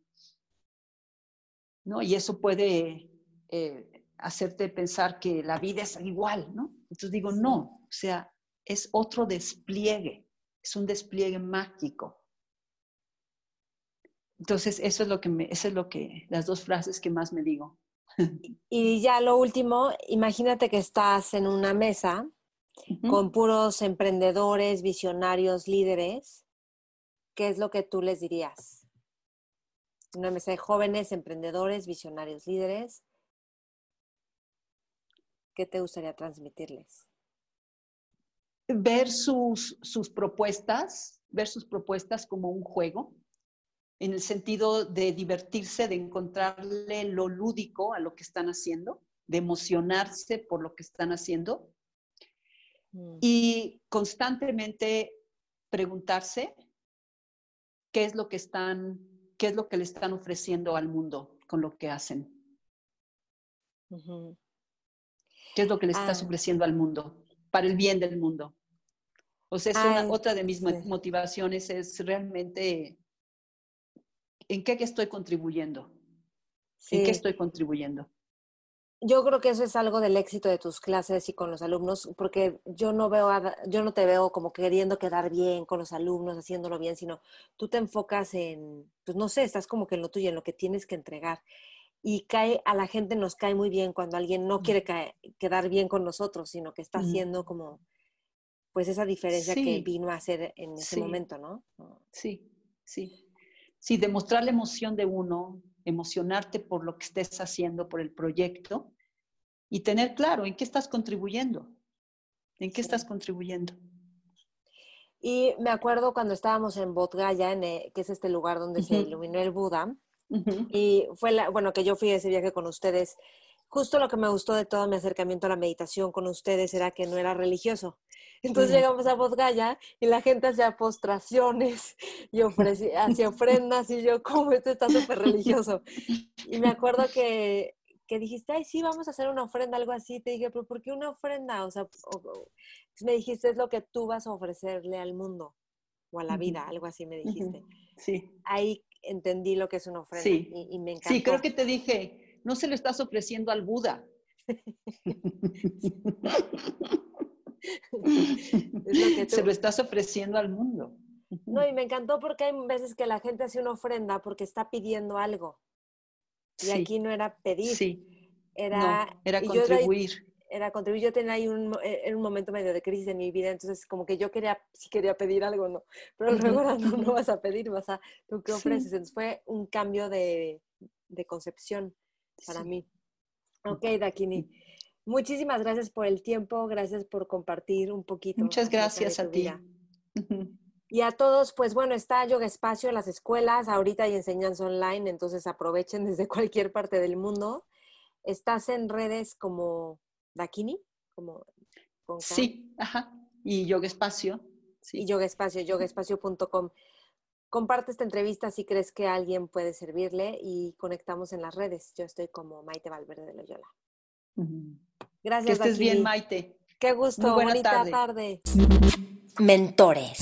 A: ¿no? Y eso puede eh, hacerte pensar que la vida es igual, ¿no? Entonces digo, no, o sea, es otro despliegue, es un despliegue mágico. Entonces, eso es lo que me, eso es lo que, las dos frases que más me digo.
B: Y ya lo último, imagínate que estás en una mesa con puros emprendedores, visionarios, líderes. ¿Qué es lo que tú les dirías? Una mesa de jóvenes, emprendedores, visionarios, líderes. ¿qué te gustaría transmitirles?
A: Ver sus, sus propuestas, ver sus propuestas como un juego, en el sentido de divertirse, de encontrarle lo lúdico a lo que están haciendo, de emocionarse por lo que están haciendo mm. y constantemente preguntarse qué es lo que están, qué es lo que le están ofreciendo al mundo con lo que hacen. ¿Qué es lo que le estás
B: Ah.
A: ofreciendo al mundo? Para el bien del mundo. O sea, es una-
B: Ay,
A: otra de mis
B: sí.
A: motivaciones es realmente en qué que estoy contribuyendo. ¿En
B: Sí.
A: qué estoy contribuyendo?
B: Yo creo que eso es algo del éxito de tus clases y con los alumnos, porque yo no veo, a- yo no te veo como queriendo quedar bien con los alumnos, haciéndolo bien, sino tú te enfocas en, pues no sé, estás como que en lo tuyo, en lo que tienes que entregar. Y cae, a la gente nos cae muy bien cuando alguien no quiere cae- quedar bien con nosotros, sino que está haciendo como, pues esa diferencia que
A: Sí.
B: vino a hacer en ese
A: Sí.
B: momento, ¿no?
A: Sí, sí. Sí, demostrar la emoción de uno, emocionarte por lo que estés haciendo, por el proyecto y tener claro en qué estás contribuyendo. ¿En qué estás contribuyendo?
B: Y me acuerdo cuando estábamos en Bodgaya, en, eh, que es este lugar donde se iluminó el Buda. Y fue la, bueno, que yo fui a ese viaje con ustedes. Justo lo que me gustó de todo mi acercamiento a la meditación con ustedes era que no era religioso. Entonces llegamos a Bodgaya y la gente hacía postraciones y hacía ofrendas y yo, como esto está súper religioso. Y me acuerdo que, que dijiste, ay, sí, vamos a hacer una ofrenda, algo así. Te dije, pero ¿por qué una ofrenda? O sea, o- Entonces me dijiste, es lo que tú vas a ofrecerle al mundo o a la vida, algo así me dijiste.
A: Sí,
B: Ahí entendí lo que es una ofrenda
A: Sí.
B: y, y me encantó.
A: sí, creo que te dije, no se lo estás ofreciendo al Buda.
B: Lo que
A: Se lo estás ofreciendo al mundo.
B: No, y me encantó porque hay veces que la gente hace una ofrenda porque está pidiendo algo. Y
A: Sí,
B: aquí no era pedir,
A: sí,
B: era,
A: no, era
B: y yo
A: contribuir.
B: era contribuir. Yo tenía ahí un, mo- eh, un momento medio de crisis en mi vida, entonces como que yo quería, sí quería pedir algo, ¿no? Pero luego no, no vas a pedir, vas a, ¿tú qué
A: Sí.
B: ofreces? Entonces fue un cambio de, de concepción para
A: Sí.
B: mí. Ok, Dakini. Muchísimas gracias por el tiempo, gracias por compartir un poquito.
A: Muchas gracias a ti.
B: vida. Y a todos, pues bueno, está Yoga Espacio en las escuelas, ahorita hay enseñanza online, entonces aprovechen desde cualquier parte del mundo. Estás en redes como Dakini, como con
A: Sí, ajá. Y yoga espacio. Sí.
B: y Yoga Espacio, yogaespacio.com. Comparte esta entrevista si crees que a alguien puede servirle y conectamos en las redes. Yo estoy como Maite Valverde de Loyola.
A: Ujú. Que
B: Gracias,
A: estés bien. Maite.
B: Qué gusto,
A: Muy buena
B: bonita
A: tarde.
B: tarde.
C: Mentores.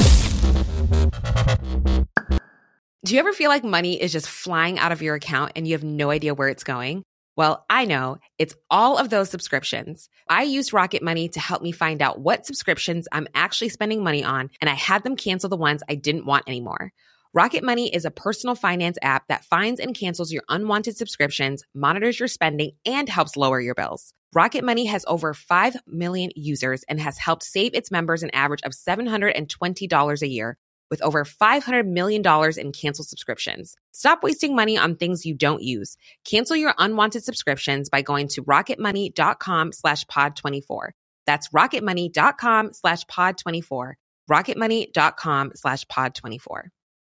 D: Do you ever feel like money is just flying out of your account and you have no idea where it's going? Well, I know it's all of those subscriptions. I used Rocket Money to help me find out what subscriptions I'm actually spending money on, and I had them cancel the ones I didn't want anymore. Rocket Money is a personal finance app that finds and cancels your unwanted subscriptions, monitors your spending, and helps lower your bills. Rocket Money has over 5 million users and has helped save its members an average of $720 a year with over $500 million in canceled subscriptions. Stop wasting money on things you don't use. Cancel your unwanted subscriptions by going to rocketmoney.com slash pod24. That's rocketmoney.com slash pod24. rocketmoney.com slash pod24.